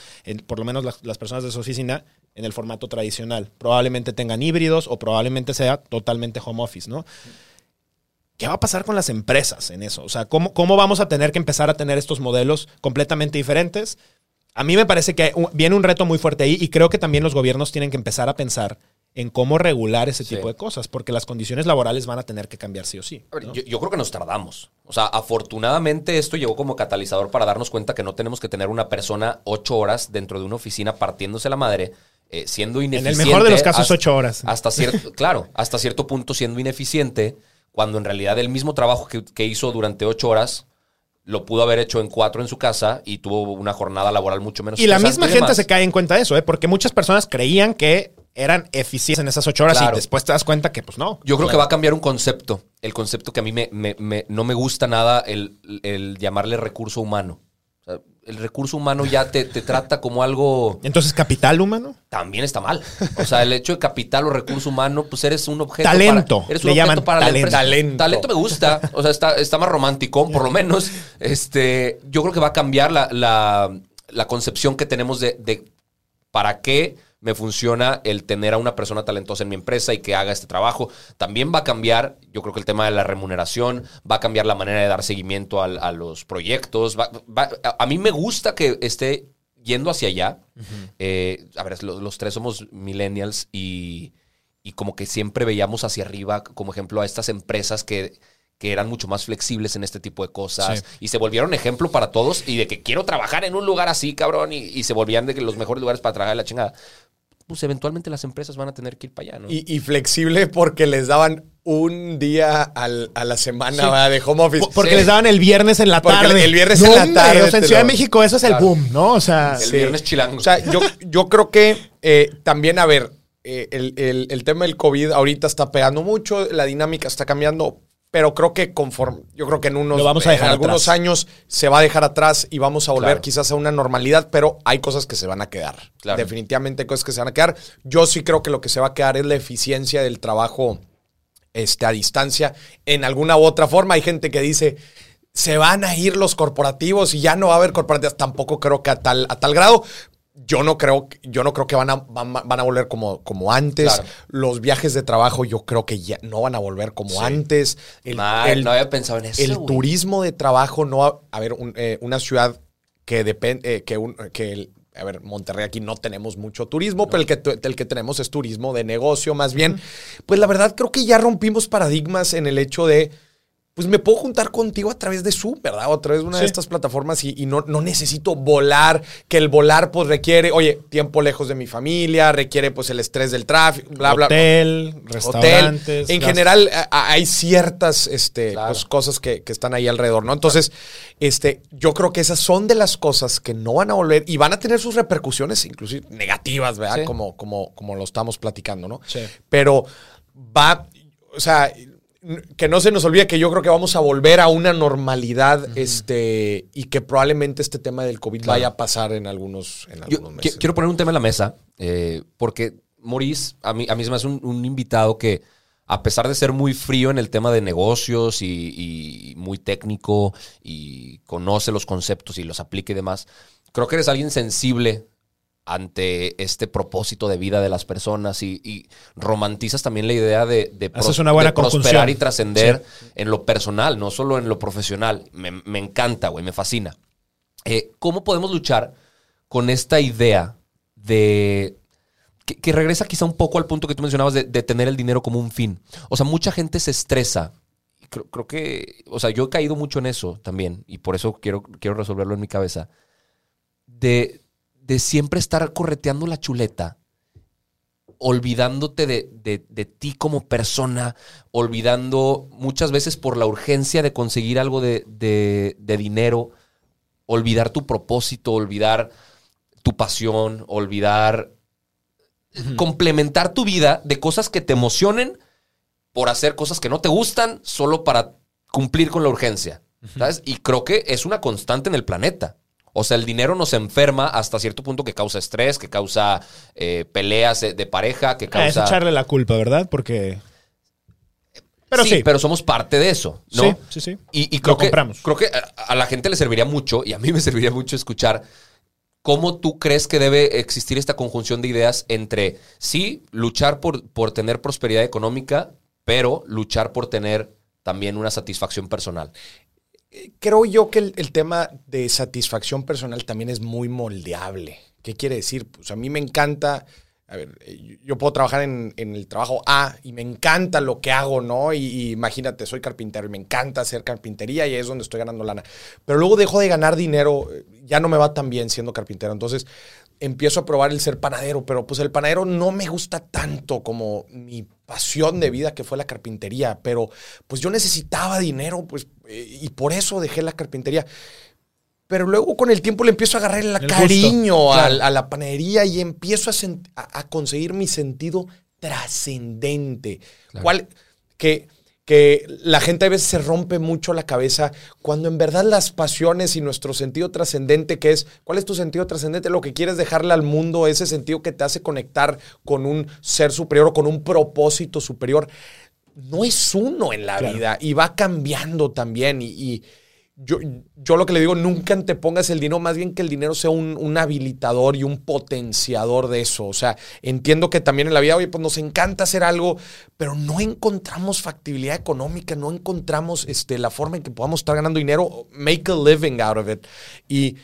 por lo menos las, personas de su oficina, en el formato tradicional. Probablemente tengan híbridos o probablemente sea totalmente home office, ¿no? ¿Qué va a pasar con las empresas en eso? O sea, ¿cómo, cómo vamos a tener que empezar a tener estos modelos completamente diferentes? A mí me parece que viene un reto muy fuerte ahí y creo que también los gobiernos tienen que empezar a pensar en cómo regular ese Sí. tipo de cosas, porque las condiciones laborales van a tener que cambiar sí o sí. Yo, yo creo que nos tardamos. O sea, afortunadamente esto llegó como catalizador para darnos cuenta que no tenemos que tener una persona ocho horas dentro de una oficina partiéndose la madre, eh, siendo el ineficiente. mejor de los casos, hasta- ocho horas. Hasta cierto, claro, hasta cierto punto siendo ineficiente, cuando en realidad el mismo trabajo que, que hizo durante ocho horas lo pudo haber hecho en cuatro en su casa y tuvo una jornada laboral mucho menos Y la misma y gente demás. se cae en cuenta de eso, ¿eh? porque muchas personas creían que eran eficientes en esas ocho horas Claro. y después te das cuenta que pues no. Yo creo que va a cambiar un concepto. El concepto que a mí me, me- me- no me gusta nada, el, el llamarle recurso humano. O sea, el recurso humano ya te, te trata como algo... Entonces, capital humano. También está mal. O sea, el hecho de capital o recurso humano, pues eres un objeto Talento. para... Eres Le un objeto llaman para talento. la empresa. Talento. Talento me gusta. O sea, está, está más romántico, por lo menos. Este, yo creo que va a cambiar la, la- la concepción que tenemos de, de para qué me funciona el tener a una persona talentosa en mi empresa y que haga este trabajo. También va a cambiar, yo creo que el tema de la remuneración, va a cambiar la manera de dar seguimiento a, los proyectos. Va- va- a, mí me gusta que esté yendo hacia allá. Eh, a ver, los, los tres somos millennials y, y como que siempre veíamos hacia arriba, como ejemplo, a estas empresas que que eran mucho más flexibles en este tipo de cosas Sí. y se volvieron ejemplo para todos y de que quiero trabajar en un lugar así, cabrón, y, y se volvían de que los mejores lugares para trabajar la chingada. Pues eventualmente las empresas van a tener que ir para allá, ¿no? Y, y flexible porque les daban un día al- a la semana de home office. Po- Porque Sí. les daban el viernes en la Porque tarde. el viernes en la tarde O sea, en Ciudad de México eso es el Claro. boom, ¿no? O sea, el sí. viernes chilango. O sea, yo, yo creo que eh, también, a ver, eh, el, el- el tema del COVID ahorita está pegando mucho, la dinámica está cambiando, pero creo que conforme, yo creo que en unos Lo vamos a dejar en algunos atrás. años se va a dejar atrás y vamos a volver Claro. quizás a una normalidad, pero hay cosas que se van a quedar. Claro. Definitivamente hay cosas que se van a quedar. Yo sí creo que lo que se va a quedar es la eficiencia del trabajo este, a distancia en alguna u otra forma. Hay gente que dice, se van a ir los corporativos y ya no va a haber corporativos. Tampoco creo que a tal, a tal grado. Yo no creo, yo no creo que van a, van, van a volver como, como antes. Claro. Los viajes de trabajo yo creo que ya no van a volver como antes. El, Mal, el- no había pensado en eso. el turismo de trabajo no... va- A ver, un- eh, una ciudad que depende... que, un- que el- a ver, Monterrey aquí no tenemos mucho turismo, pero el que, el que tenemos es turismo de negocio más bien. Pues la verdad creo que ya rompimos paradigmas en el hecho de... Pues me puedo juntar contigo a través de Zoom, ¿verdad? O a través de una de estas plataformas y, no, no, necesito volar, que el volar pues requiere, oye, tiempo lejos de mi familia, requiere pues el estrés del tráfico, bla, bla. Hotel, restaurantes. En general hay ciertas este, pues, cosas que, están ahí alrededor, ¿no? Entonces, este, yo creo que esas son de las cosas que no van a volver y van a tener sus repercusiones, inclusive negativas, ¿verdad? Como, como, como lo estamos platicando, ¿no? Sí. Pero va, o sea, que no se nos olvide que yo creo que vamos a volver a una normalidad este, y que probablemente este tema del COVID vaya a pasar en algunos, meses. Quiero poner un tema en la mesa, eh, porque Maurice, a mí, a mí se me hace un, invitado que, a pesar de ser muy frío en el tema de negocios y, y, muy técnico y conoce los conceptos y los aplica y demás, creo que eres alguien sensible ante este propósito de vida de las personas y, romantizas también la idea de, de, prosperar y trascender en lo personal, no solo en lo profesional. Me, encanta, güey, me fascina. Eh, ¿Cómo podemos luchar con esta idea de... Que, regresa quizá un poco al punto que tú mencionabas de, tener el dinero como un fin. O sea, mucha gente se estresa Creo, creo, que, o sea, yo he caído mucho en eso también y por eso quiero, quiero resolverlo en mi cabeza. De, de siempre estar correteando la chuleta, olvidándote de, ti como persona, olvidando muchas veces por la urgencia de conseguir algo de, dinero, olvidar tu propósito, olvidar tu pasión, olvidar, complementar tu vida de cosas que te emocionen por hacer cosas que no te gustan solo para cumplir con la urgencia. ¿sabes? Y creo que es una constante en el planeta. O sea, el dinero nos enferma hasta cierto punto que causa estrés, que causa eh, peleas de, pareja, que causa... es echarle la culpa, ¿verdad? Porque... Pero sí, pero somos parte de eso, ¿no? Sí, sí, sí. Y, creo, que, creo que a la gente le serviría mucho, y a mí me serviría mucho escuchar cómo tú crees que debe existir esta conjunción de ideas entre, sí, luchar por, por tener prosperidad económica, pero luchar por tener también una satisfacción personal creo yo que el, tema de satisfacción personal también es muy moldeable. ¿Qué quiere decir? Pues a mí me encanta, a ver, eh, yo puedo trabajar en, el trabajo A y me encanta lo que hago, ¿no? Y, imagínate, soy carpintero y me encanta hacer carpintería y es donde estoy ganando lana. Pero luego dejo de ganar dinero, eh, ya no me va tan bien siendo carpintero. Entonces empiezo a probar el ser panadero, pero pues el panadero no me gusta tanto como mi pasión de vida que fue la carpintería, pero pues yo necesitaba dinero, pues, eh, y por eso dejé la carpintería. Pero luego con el tiempo le empiezo a agarrar el, cariño a, la panadería y empiezo a, conseguir mi sentido trascendente. ¿Cuál? Que que la gente a veces se rompe mucho la cabeza cuando en verdad las pasiones y nuestro sentido trascendente, que es, ¿cuál es tu sentido trascendente? Lo que quieres dejarle al mundo, ese sentido que te hace conectar con un ser superior o con un propósito superior, no es uno en la vida y va cambiando también y yo, yo, lo que le digo, nunca antepongas el dinero, más bien que el dinero sea un, habilitador y un potenciador de eso. O sea, entiendo que también en la vida, oye, pues nos encanta hacer algo, pero no encontramos factibilidad económica, no encontramos este, la forma en que podamos estar ganando dinero, make a living out of it. Y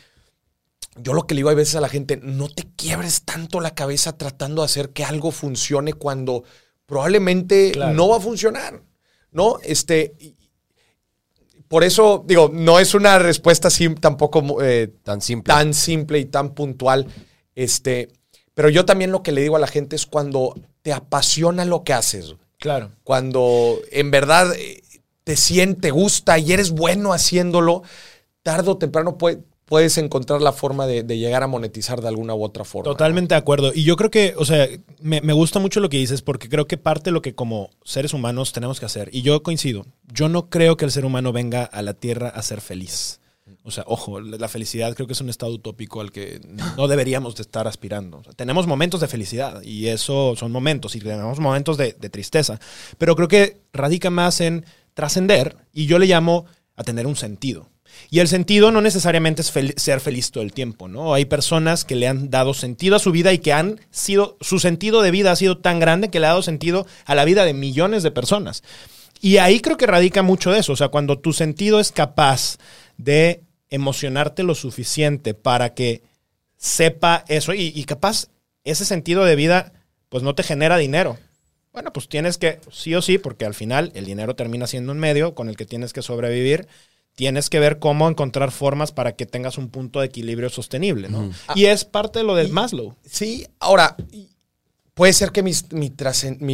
yo lo que le digo a veces a la gente, no te quiebres tanto la cabeza tratando de hacer que algo funcione cuando probablemente no va a funcionar. ¿No? Este, por eso, digo, no es una respuesta así tampoco eh, tan, simple. tan simple y tan puntual. Este, pero yo también lo que le digo a la gente es cuando te apasiona lo que haces. Claro. Cuando en verdad eh, te siente, te gusta y eres bueno haciéndolo, tarde o temprano puede, puedes encontrar la forma de, llegar a monetizar de alguna u otra forma. Totalmente de acuerdo. Y yo creo que, o sea, me, gusta mucho lo que dices porque creo que parte de lo que como seres humanos tenemos que hacer, y yo coincido, yo no creo que el ser humano venga a la Tierra a ser feliz. O sea, ojo, la felicidad creo que es un estado utópico al que no deberíamos de estar aspirando. tenemos momentos de felicidad y eso son momentos y tenemos momentos de, de tristeza, pero creo que radica más en trascender y yo le llamo a tener un sentido. Y el sentido no necesariamente es ser feliz todo el tiempo, ¿no? Hay personas que le han dado sentido a su vida y que han sido, su sentido de vida ha sido tan grande que le ha dado sentido a la vida de millones de personas. Y ahí creo que radica mucho de eso, o sea, cuando tu sentido es capaz de emocionarte lo suficiente para que sepa eso y, y capaz ese sentido de vida pues no te genera dinero, Bueno, pues tienes que, sí o sí, porque al final el dinero termina siendo un medio con el que tienes que sobrevivir. Tienes que ver cómo encontrar formas para que tengas un punto de equilibrio sostenible, ¿no? Y es parte de lo de Maslow. Sí, ahora, puede ser que mi-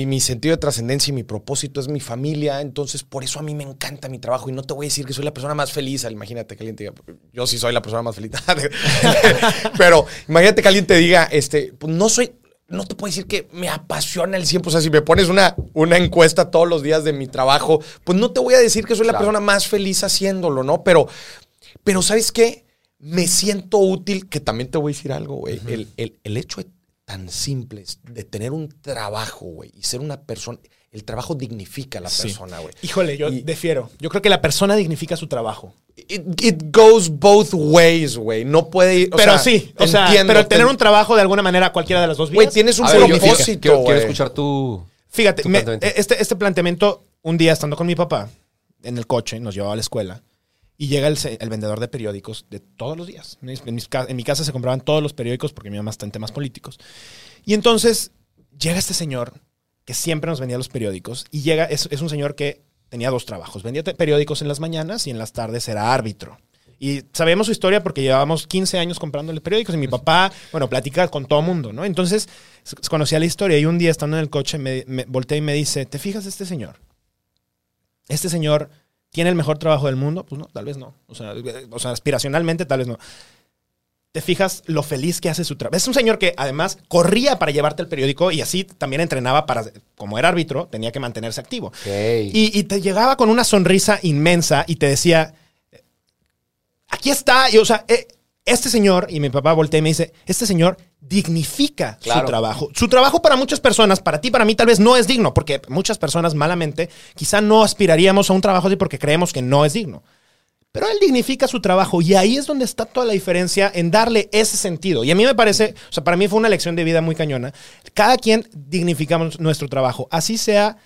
mi sentido de trascendencia y mi propósito es mi familia, entonces por eso a mí me encanta mi trabajo y no te voy a decir que soy la persona más feliz. Imagínate que alguien te diga, yo sí soy la persona más feliz. Pero imagínate que alguien te diga, este, pues no soy, no te puedo decir que me apasiona el 100%. O sea, si me pones una, una encuesta todos los días de mi trabajo, pues no te voy a decir que soy la persona más feliz haciéndolo, ¿no? Pero, pero ¿sabes qué? Me siento útil, que también te voy a decir algo, güey. el, el- el hecho tan simple de tener un trabajo, güey, y ser una persona, el trabajo dignifica a la Sí. persona, güey. Híjole, yo Y- difiero. Yo creo que la persona dignifica su trabajo. It, it goes both ways, güey. No puede ir. o pero sea, sí, o sea, entiendo, pero tener te- un trabajo de alguna manera, cualquiera de las dos vías. Güey, tienes un propósito, quiero, escuchar tu... Fíjate, tu me- planteamiento. este, este planteamiento, un día estando con mi papá en el coche, nos llevaba a la escuela y llega el, vendedor de periódicos de todos los días. En, mis- en mis ca- en mi casa se compraban todos los periódicos porque mi mamá está en temas políticos. Y entonces llega este señor que siempre nos vendía los periódicos y llega, es, es un señor que tenía dos trabajos. Vendía periódicos en las mañanas y en las tardes era árbitro. Y sabemos su historia porque llevábamos 15 años comprándole periódicos y mi papá, bueno, platica con todo mundo, ¿no? Entonces conocía la historia y un día estando en el coche me, me volteé y me dice, ¿te fijas este señor? Este señor tiene el mejor trabajo del mundo, pues no, tal vez no. O sea, eh, o sea, aspiracionalmente tal vez no. Te fijas lo feliz que hace su trabajo. Es un señor que además corría para llevarte el periódico y así también entrenaba para, como era árbitro, tenía que mantenerse activo. Y, y te llegaba con una sonrisa inmensa y te decía, aquí está, y o sea, eh, este señor, y mi papá voltea y me dice, este señor dignifica Claro. su trabajo. Su trabajo para muchas personas, para ti, para mí, tal vez no es digno, porque muchas personas malamente quizá no aspiraríamos a un trabajo así porque creemos que no es digno. Pero él dignifica su trabajo y ahí es donde está toda la diferencia en darle ese sentido. Y a mí me parece, o sea, para mí fue una lección de vida muy cañona. Cada quien dignificamos nuestro trabajo, así sea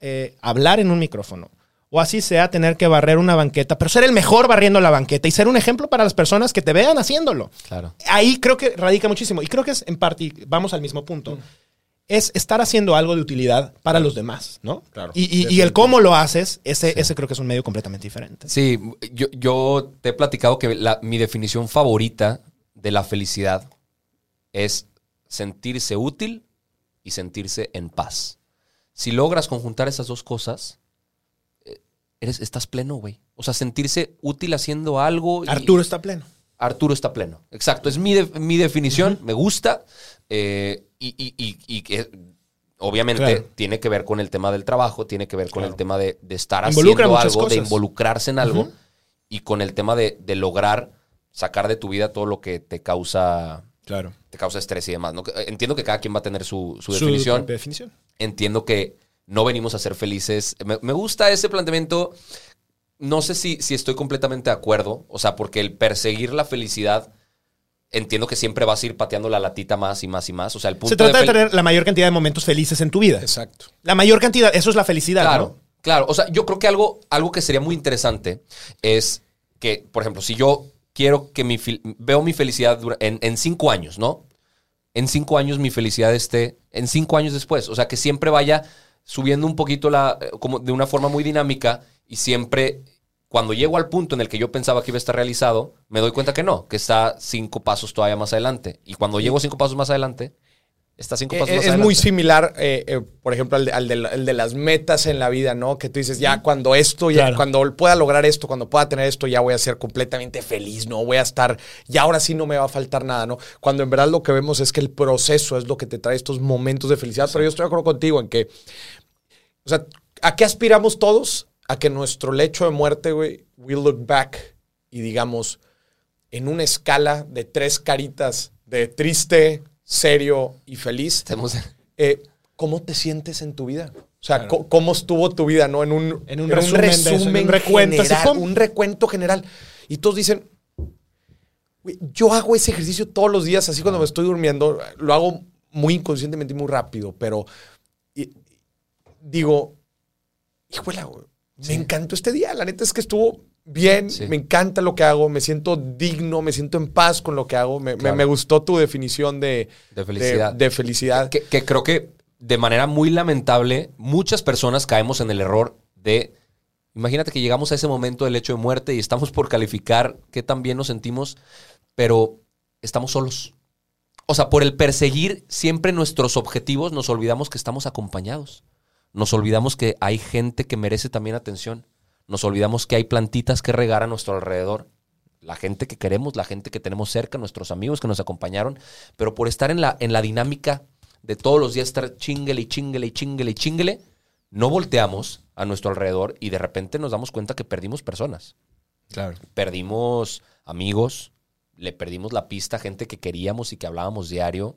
eh, hablar en un micrófono o así sea tener que barrer una banqueta, pero ser el mejor barriendo la banqueta y ser un ejemplo para las personas que te vean haciéndolo. Claro. Ahí creo que radica muchísimo y creo que es en parte, vamos al mismo punto. Es estar haciendo algo de utilidad para los demás, ¿no? Claro. Y, y- y el cómo lo haces, ese, ese creo que es un medio completamente diferente. Sí, yo, yo te he platicado que la- mi definición favorita de la felicidad es sentirse útil y sentirse en paz. Si logras conjuntar esas dos cosas, eh, eres, estás pleno, güey. O sea, sentirse útil haciendo algo. y- Arturo está pleno. Arturo está pleno. Exacto, es mi, de- mi definición, me gusta. eh, y, y- y- y que obviamente Claro. tiene que ver con el tema del trabajo, tiene que ver con el tema de, de estar Involucra haciendo algo, de involucrarse en algo y con el tema de, de lograr sacar de tu vida todo lo que te causa, Claro. te causa estrés y demás. ¿no? Entiendo que cada quien va a tener su, su Su definición definición. entiendo que no venimos a ser felices. Me, me gusta ese planteamiento. No sé si, si estoy completamente de acuerdo. O sea, porque el perseguir la felicidad, entiendo que siempre vas a ir pateando la latita más y más y más. O sea, el punto Se trata de tener la mayor cantidad de momentos felices en tu vida. Exacto. La mayor cantidad, eso es la felicidad, Claro, ¿no? claro. O sea, yo creo que algo, algo que sería muy interesante es que, por ejemplo, si yo quiero que mi veo mi felicidad dura- en, en cinco años, ¿no? En cinco años mi felicidad esté en cinco años después. O sea, que siempre vaya subiendo un poquito la, eh, como de una forma muy dinámica y siempre cuando llego al punto en el que yo pensaba que iba a estar realizado, me doy cuenta que no, que está cinco pasos todavía más adelante. Y cuando llego cinco pasos más adelante, está cinco pasos Eh, más Es adelante. muy similar, eh, eh, por ejemplo, al de, al de- al de las metas en la vida, ¿no? Que tú dices, ya cuando esto, ya, Claro. cuando pueda lograr esto, cuando pueda tener esto, ya voy a ser completamente feliz, ¿no? Voy a estar, ya ahora sí no me va a faltar nada, ¿no? Cuando en verdad lo que vemos es que el proceso es lo que te trae estos momentos de felicidad. Pero yo estoy de acuerdo contigo en que, o sea, ¿a qué aspiramos todos? A que nuestro lecho de muerte, güey, we look back y digamos, en una escala de tres caritas de triste, serio y feliz, Estamos- eh, ¿cómo te sientes en tu vida? O sea, ¿cómo estuvo tu vida, no? En un, En un resumen de eso, en un recuento, general, un recuento general. Y todos dicen, "Güey, yo hago ese ejercicio todos los días, así cuando me estoy durmiendo, lo hago muy inconscientemente y muy rápido, pero y- digo, híjole, me encantó este día. La neta es que estuvo bien, Sí. me encanta lo que hago, me siento digno, me siento en paz con lo que hago. Me, me- Claro. me gustó tu definición de, De felicidad. de- de felicidad. Que, que creo que de manera muy lamentable, muchas personas caemos en el error de, imagínate que llegamos a ese momento del hecho de muerte y estamos por calificar qué tan bien nos sentimos, pero estamos solos. O sea, por el perseguir siempre nuestros objetivos, nos olvidamos que estamos acompañados. Nos olvidamos que hay gente que merece también atención. Nos olvidamos que hay plantitas que regar a nuestro alrededor. La gente que queremos, la gente que tenemos cerca, nuestros amigos que nos acompañaron. Pero por estar en la, en la dinámica de todos los días estar chinguele y chinguele y chinguele y chinguele, no volteamos a nuestro alrededor y de repente nos damos cuenta que perdimos personas. Claro. Perdimos amigos, le perdimos la pista a gente que queríamos y que hablábamos diario.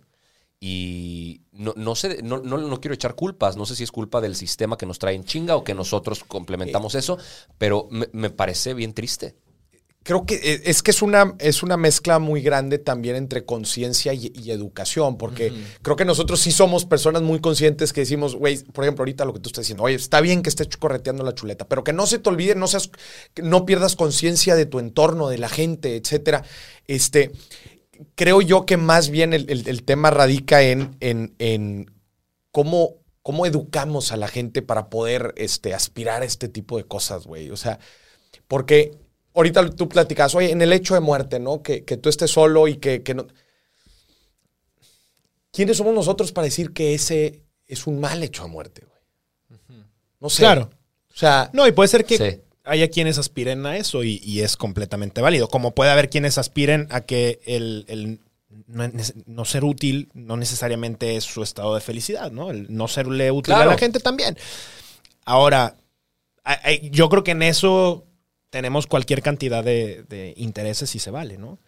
Y no, no sé, no, no, no quiero echar culpas. No sé si es culpa del sistema que nos trae en chinga o que nosotros complementamos eso, pero me, me parece bien triste. Creo que eh, es que es una, es una mezcla muy grande también entre conciencia y, y educación, porque creo que nosotros sí somos personas muy conscientes que decimos, güey, por ejemplo, ahorita lo que tú estás diciendo, oye, está bien que estés correteando la chuleta, pero que no se te olvide, no seas, no pierdas conciencia de tu entorno, de la gente, etcétera. Este, creo yo que más bien el, el- el tema radica en, en, en cómo, cómo educamos a la gente para poder este, aspirar a este tipo de cosas, güey. O sea, porque ahorita tú platicas, oye, en el hecho de muerte, ¿no? Que, que tú estés solo y que, que no. ¿Quiénes somos nosotros para decir que ese es un mal hecho de muerte, güey? No sé. Claro. O sea, No, y puede ser que Sí. Haya quienes aspiren a eso y, y es completamente válido. Como puede haber quienes aspiren a que el, el no, ser útil no necesariamente es su estado de felicidad, ¿no? El no serle útil Claro. a la gente también. Ahora, a- a- yo creo que en eso tenemos cualquier cantidad de, de intereses y se vale, ¿no?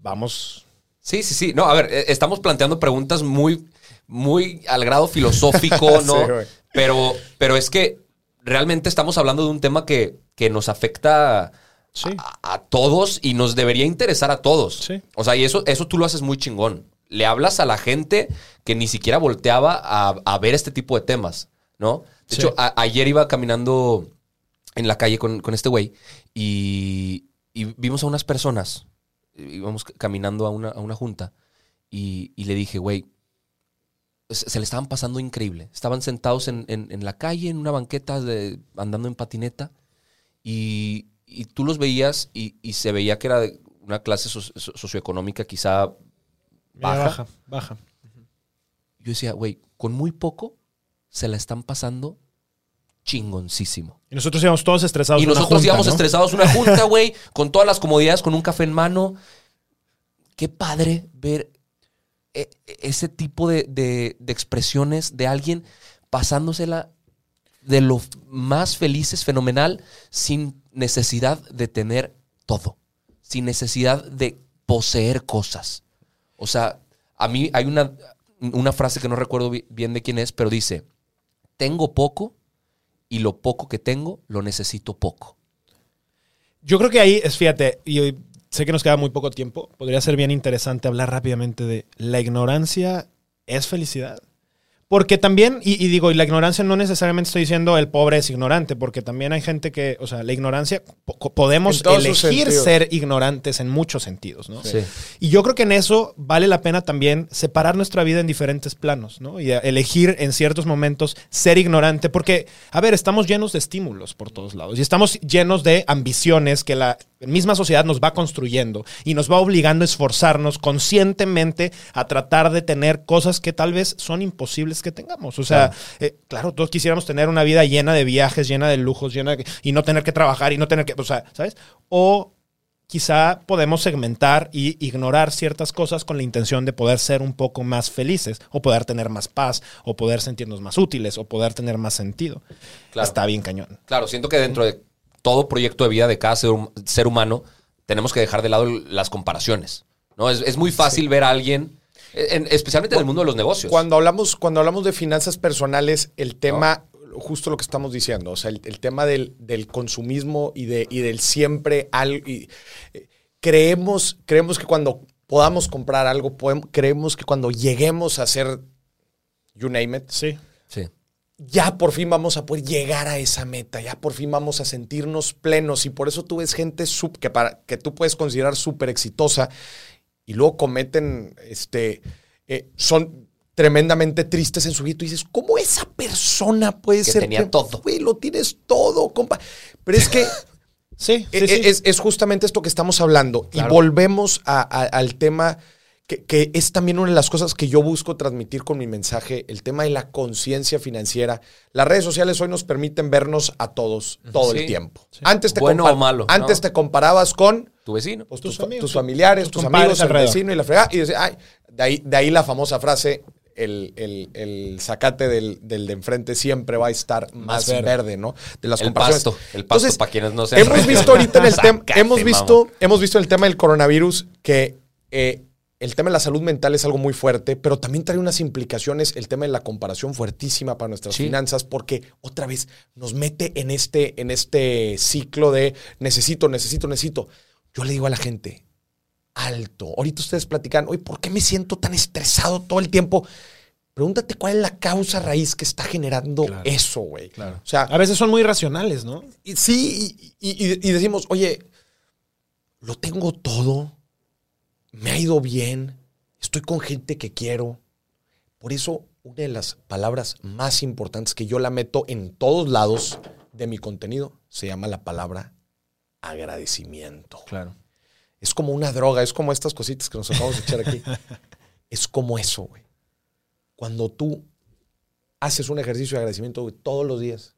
Vamos. Sí, sí, sí. No, a ver, eh, estamos planteando preguntas muy, muy al grado filosófico, ¿no? Sí, pero, pero es que realmente estamos hablando de un tema que, que nos afecta Sí. a, a todos y nos debería interesar a todos. Sí. O sea, y eso, eso tú lo haces muy chingón. Le hablas a la gente que ni siquiera volteaba a, a ver este tipo de temas, ¿no? De Sí. hecho, a- ayer iba caminando en la calle con, con este güey y, y vimos a unas personas. Íbamos caminando a una, a una junta y, y le dije, güey, se, le estaban pasando increíble. Estaban sentados en, en- en la calle, en una banqueta, de- andando en patineta y, y tú los veías y, y se veía que era de una clase so- so- socioeconómica quizá baja. Baja, baja. Yo decía, güey, con muy poco se la están pasando chingoncísimo. Y nosotros íbamos todos estresados. Y una nosotros junta, íbamos ¿no? estresados una junta, güey, con todas las comodidades, con un café en mano. Qué padre ver ese tipo de, de- expresiones de alguien pasándosela de lo más felices, fenomenal, sin necesidad de tener todo, sin necesidad de poseer cosas. O sea, a mí hay una, una frase que no recuerdo bi- bien de quién es, pero dice, tengo poco y lo poco que tengo lo necesito poco. Yo creo que ahí es, fíjate, y sé que nos queda muy poco tiempo, podría ser bien interesante hablar rápidamente de la ignorancia es felicidad. Porque también, y, y digo, y la ignorancia no necesariamente estoy diciendo el pobre es ignorante, porque también hay gente que, o sea, la ignorancia, po- podemos elegir ser ignorantes en muchos sentidos, ¿no? Sí. Y yo creo que en eso vale la pena también separar nuestra vida en diferentes planos, ¿no? Y elegir en ciertos momentos ser ignorante, porque, a ver, estamos llenos de estímulos por todos lados y estamos llenos de ambiciones que la misma sociedad nos va construyendo y nos va obligando a esforzarnos conscientemente a tratar de tener cosas que tal vez son imposibles que tengamos. O sea, eh, claro, todos quisiéramos tener una vida llena de viajes, llena de lujos, llena de, y no tener que trabajar y no tener que, o sea, ¿sabes? O quizá podemos segmentar y ignorar ciertas cosas con la intención de poder ser un poco más felices, o poder tener más paz, o poder sentirnos más útiles, o poder tener más sentido. Claro. Está bien cañón. Claro, siento que dentro de todo proyecto de vida de cada ser, hum- ser humano, tenemos que dejar de lado las comparaciones. ¿no? Es, es muy fácil ver a alguien, en- especialmente en el mundo de los negocios. Cuando hablamos, cuando hablamos de finanzas personales, el tema, justo lo que estamos diciendo, o sea, el, el tema del, del consumismo y, de, y del siempre algo. y, eh, creemos, creemos que cuando podamos comprar algo, podemos- creemos que cuando lleguemos a ser, you name it, Sí. Ya por fin vamos a poder llegar a esa meta, ya por fin vamos a sentirnos plenos y por eso tú ves gente sub, que, para, que tú puedes considerar súper exitosa y luego cometen, este, eh, son, tremendamente tristes en su vida. Y tú dices, ¿cómo esa persona puede Que ser? tenía todo. Güey, lo tienes todo, compa. Pero es que Sí, sí, e- sí. Es, es justamente esto que estamos hablando. Claro. Y volvemos a- a- al tema que, que es también una de las cosas que yo busco transmitir con mi mensaje, el tema de la conciencia financiera. Las redes sociales hoy nos permiten vernos a todos todo Sí. el tiempo. Antes, te Bueno o malo, ¿no? antes te comparabas con Tu vecino. pues, Tus tus, amigos, tus tus- familiares, tus amigos, el alrededor. vecino y la fregada. Y decía, ay, de ahí, de ahí la famosa frase, el, el, el zacate del, del de enfrente siempre va a estar más, verde. verde. ¿no? De las El comparaciones. pasto, el pasto Entonces, para quienes no sean Hemos visto ahorita en el tema, hemos visto, hemos visto el tema del coronavirus que eh, el tema de la salud mental es algo muy fuerte, pero también trae unas implicaciones, el tema de la comparación fuertísima para nuestras Sí. finanzas, porque otra vez nos mete en este, en este ciclo de necesito, necesito, necesito. Yo le digo a la gente, alto. Ahorita ustedes platican, oye, ¿por qué me siento tan estresado todo el tiempo? Pregúntate cuál es la causa raíz que está generando Claro. eso, güey. Claro. O sea, A veces son muy racionales, ¿no? y sí, y, y- y decimos, oye, lo tengo todo, me ha ido bien, estoy con gente que quiero. Por eso, una de las palabras más importantes que yo la meto en todos lados de mi contenido se llama la palabra agradecimiento. Claro. Es como una droga, es como estas cositas que nos acabamos de echar aquí. es como eso, güey. Cuando tú haces un ejercicio de agradecimiento güey, todos los días.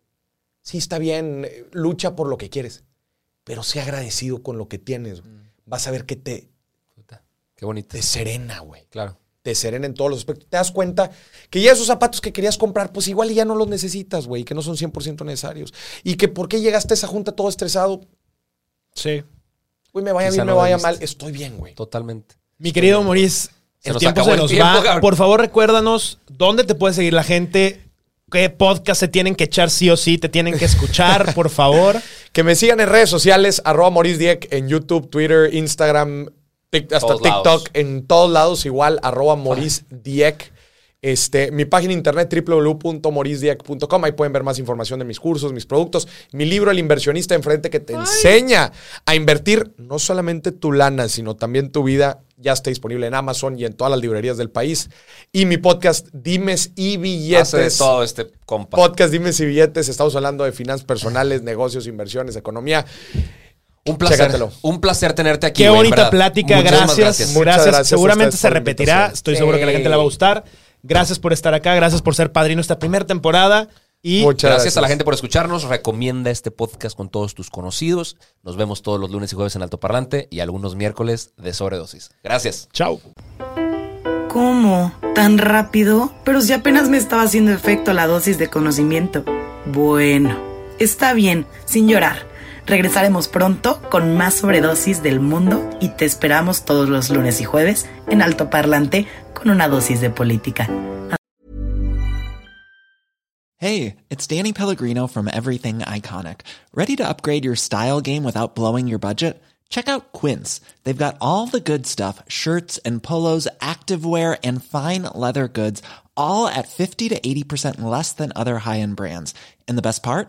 Sí, está bien, eh, lucha por lo que quieres, pero sé agradecido con lo que tienes. güey. Vas a ver que te, Qué bonito. te serena, güey. Claro. Te serena en todos los aspectos. Te das cuenta que ya esos zapatos que querías comprar, pues igual y ya no los necesitas, güey, que no son 100% necesarios. Y que por qué llegaste a esa junta todo estresado, Sí. güey, me vaya Quizá bien, me vaya mal, estoy bien, güey. Totalmente. Mi querido Maurice, el tiempo se nos tiempo, va. cabrón. Por favor, recuérdanos dónde te puede seguir la gente, qué podcast se tienen que echar sí o sí, te tienen que escuchar, por favor. Que me sigan en redes sociales, arroba Maurice Dieck, en YouTube, Twitter, Instagram, tic- hasta Todos TikTok, lados. en todos lados igual, arroba Maurice Dieck. Este, mi página de internet www.mauricedieck.com, ahí pueden ver más información de mis cursos, mis productos, mi libro El inversionista enfrente que te enseña a invertir no solamente tu lana, sino también tu vida, ya está disponible en Amazon y en todas las librerías del país. Y mi podcast Dimes y Billetes. Hace de todo este compa. Podcast Dimes y Billetes, estamos hablando de finanzas personales, negocios, inversiones, economía. Un placer. Chécatelo. Un placer tenerte aquí. Qué güey, bonita verdad. plática, gracias. gracias. Gracias. Gracias Seguramente se por la repetirá. Estoy seguro que a la gente le va a gustar. Gracias por estar acá, gracias por ser padrino esta primera temporada. Y Muchas Gracias, a la gente por escucharnos. Recomienda este podcast con todos tus conocidos. Nos vemos todos los lunes y jueves en Alto Parlante y algunos miércoles de sobredosis. Gracias. chao. ¿Cómo? ¿Tan rápido? Pero si apenas me estaba haciendo efecto la dosis de conocimiento. Bueno, está bien, sin llorar. Regresaremos pronto con más sobredosis del mundo y te esperamos todos los lunes y jueves en Alto Parlante con una dosis de política. Hey, it's Danny Pellegrino from Everything Iconic. Ready to upgrade your style game without blowing your budget? Check out Quince. They've got all the good stuff shirts and polos, activewear, and fine leather goods, all at 50 to 80% less than other high end brands. And the best part?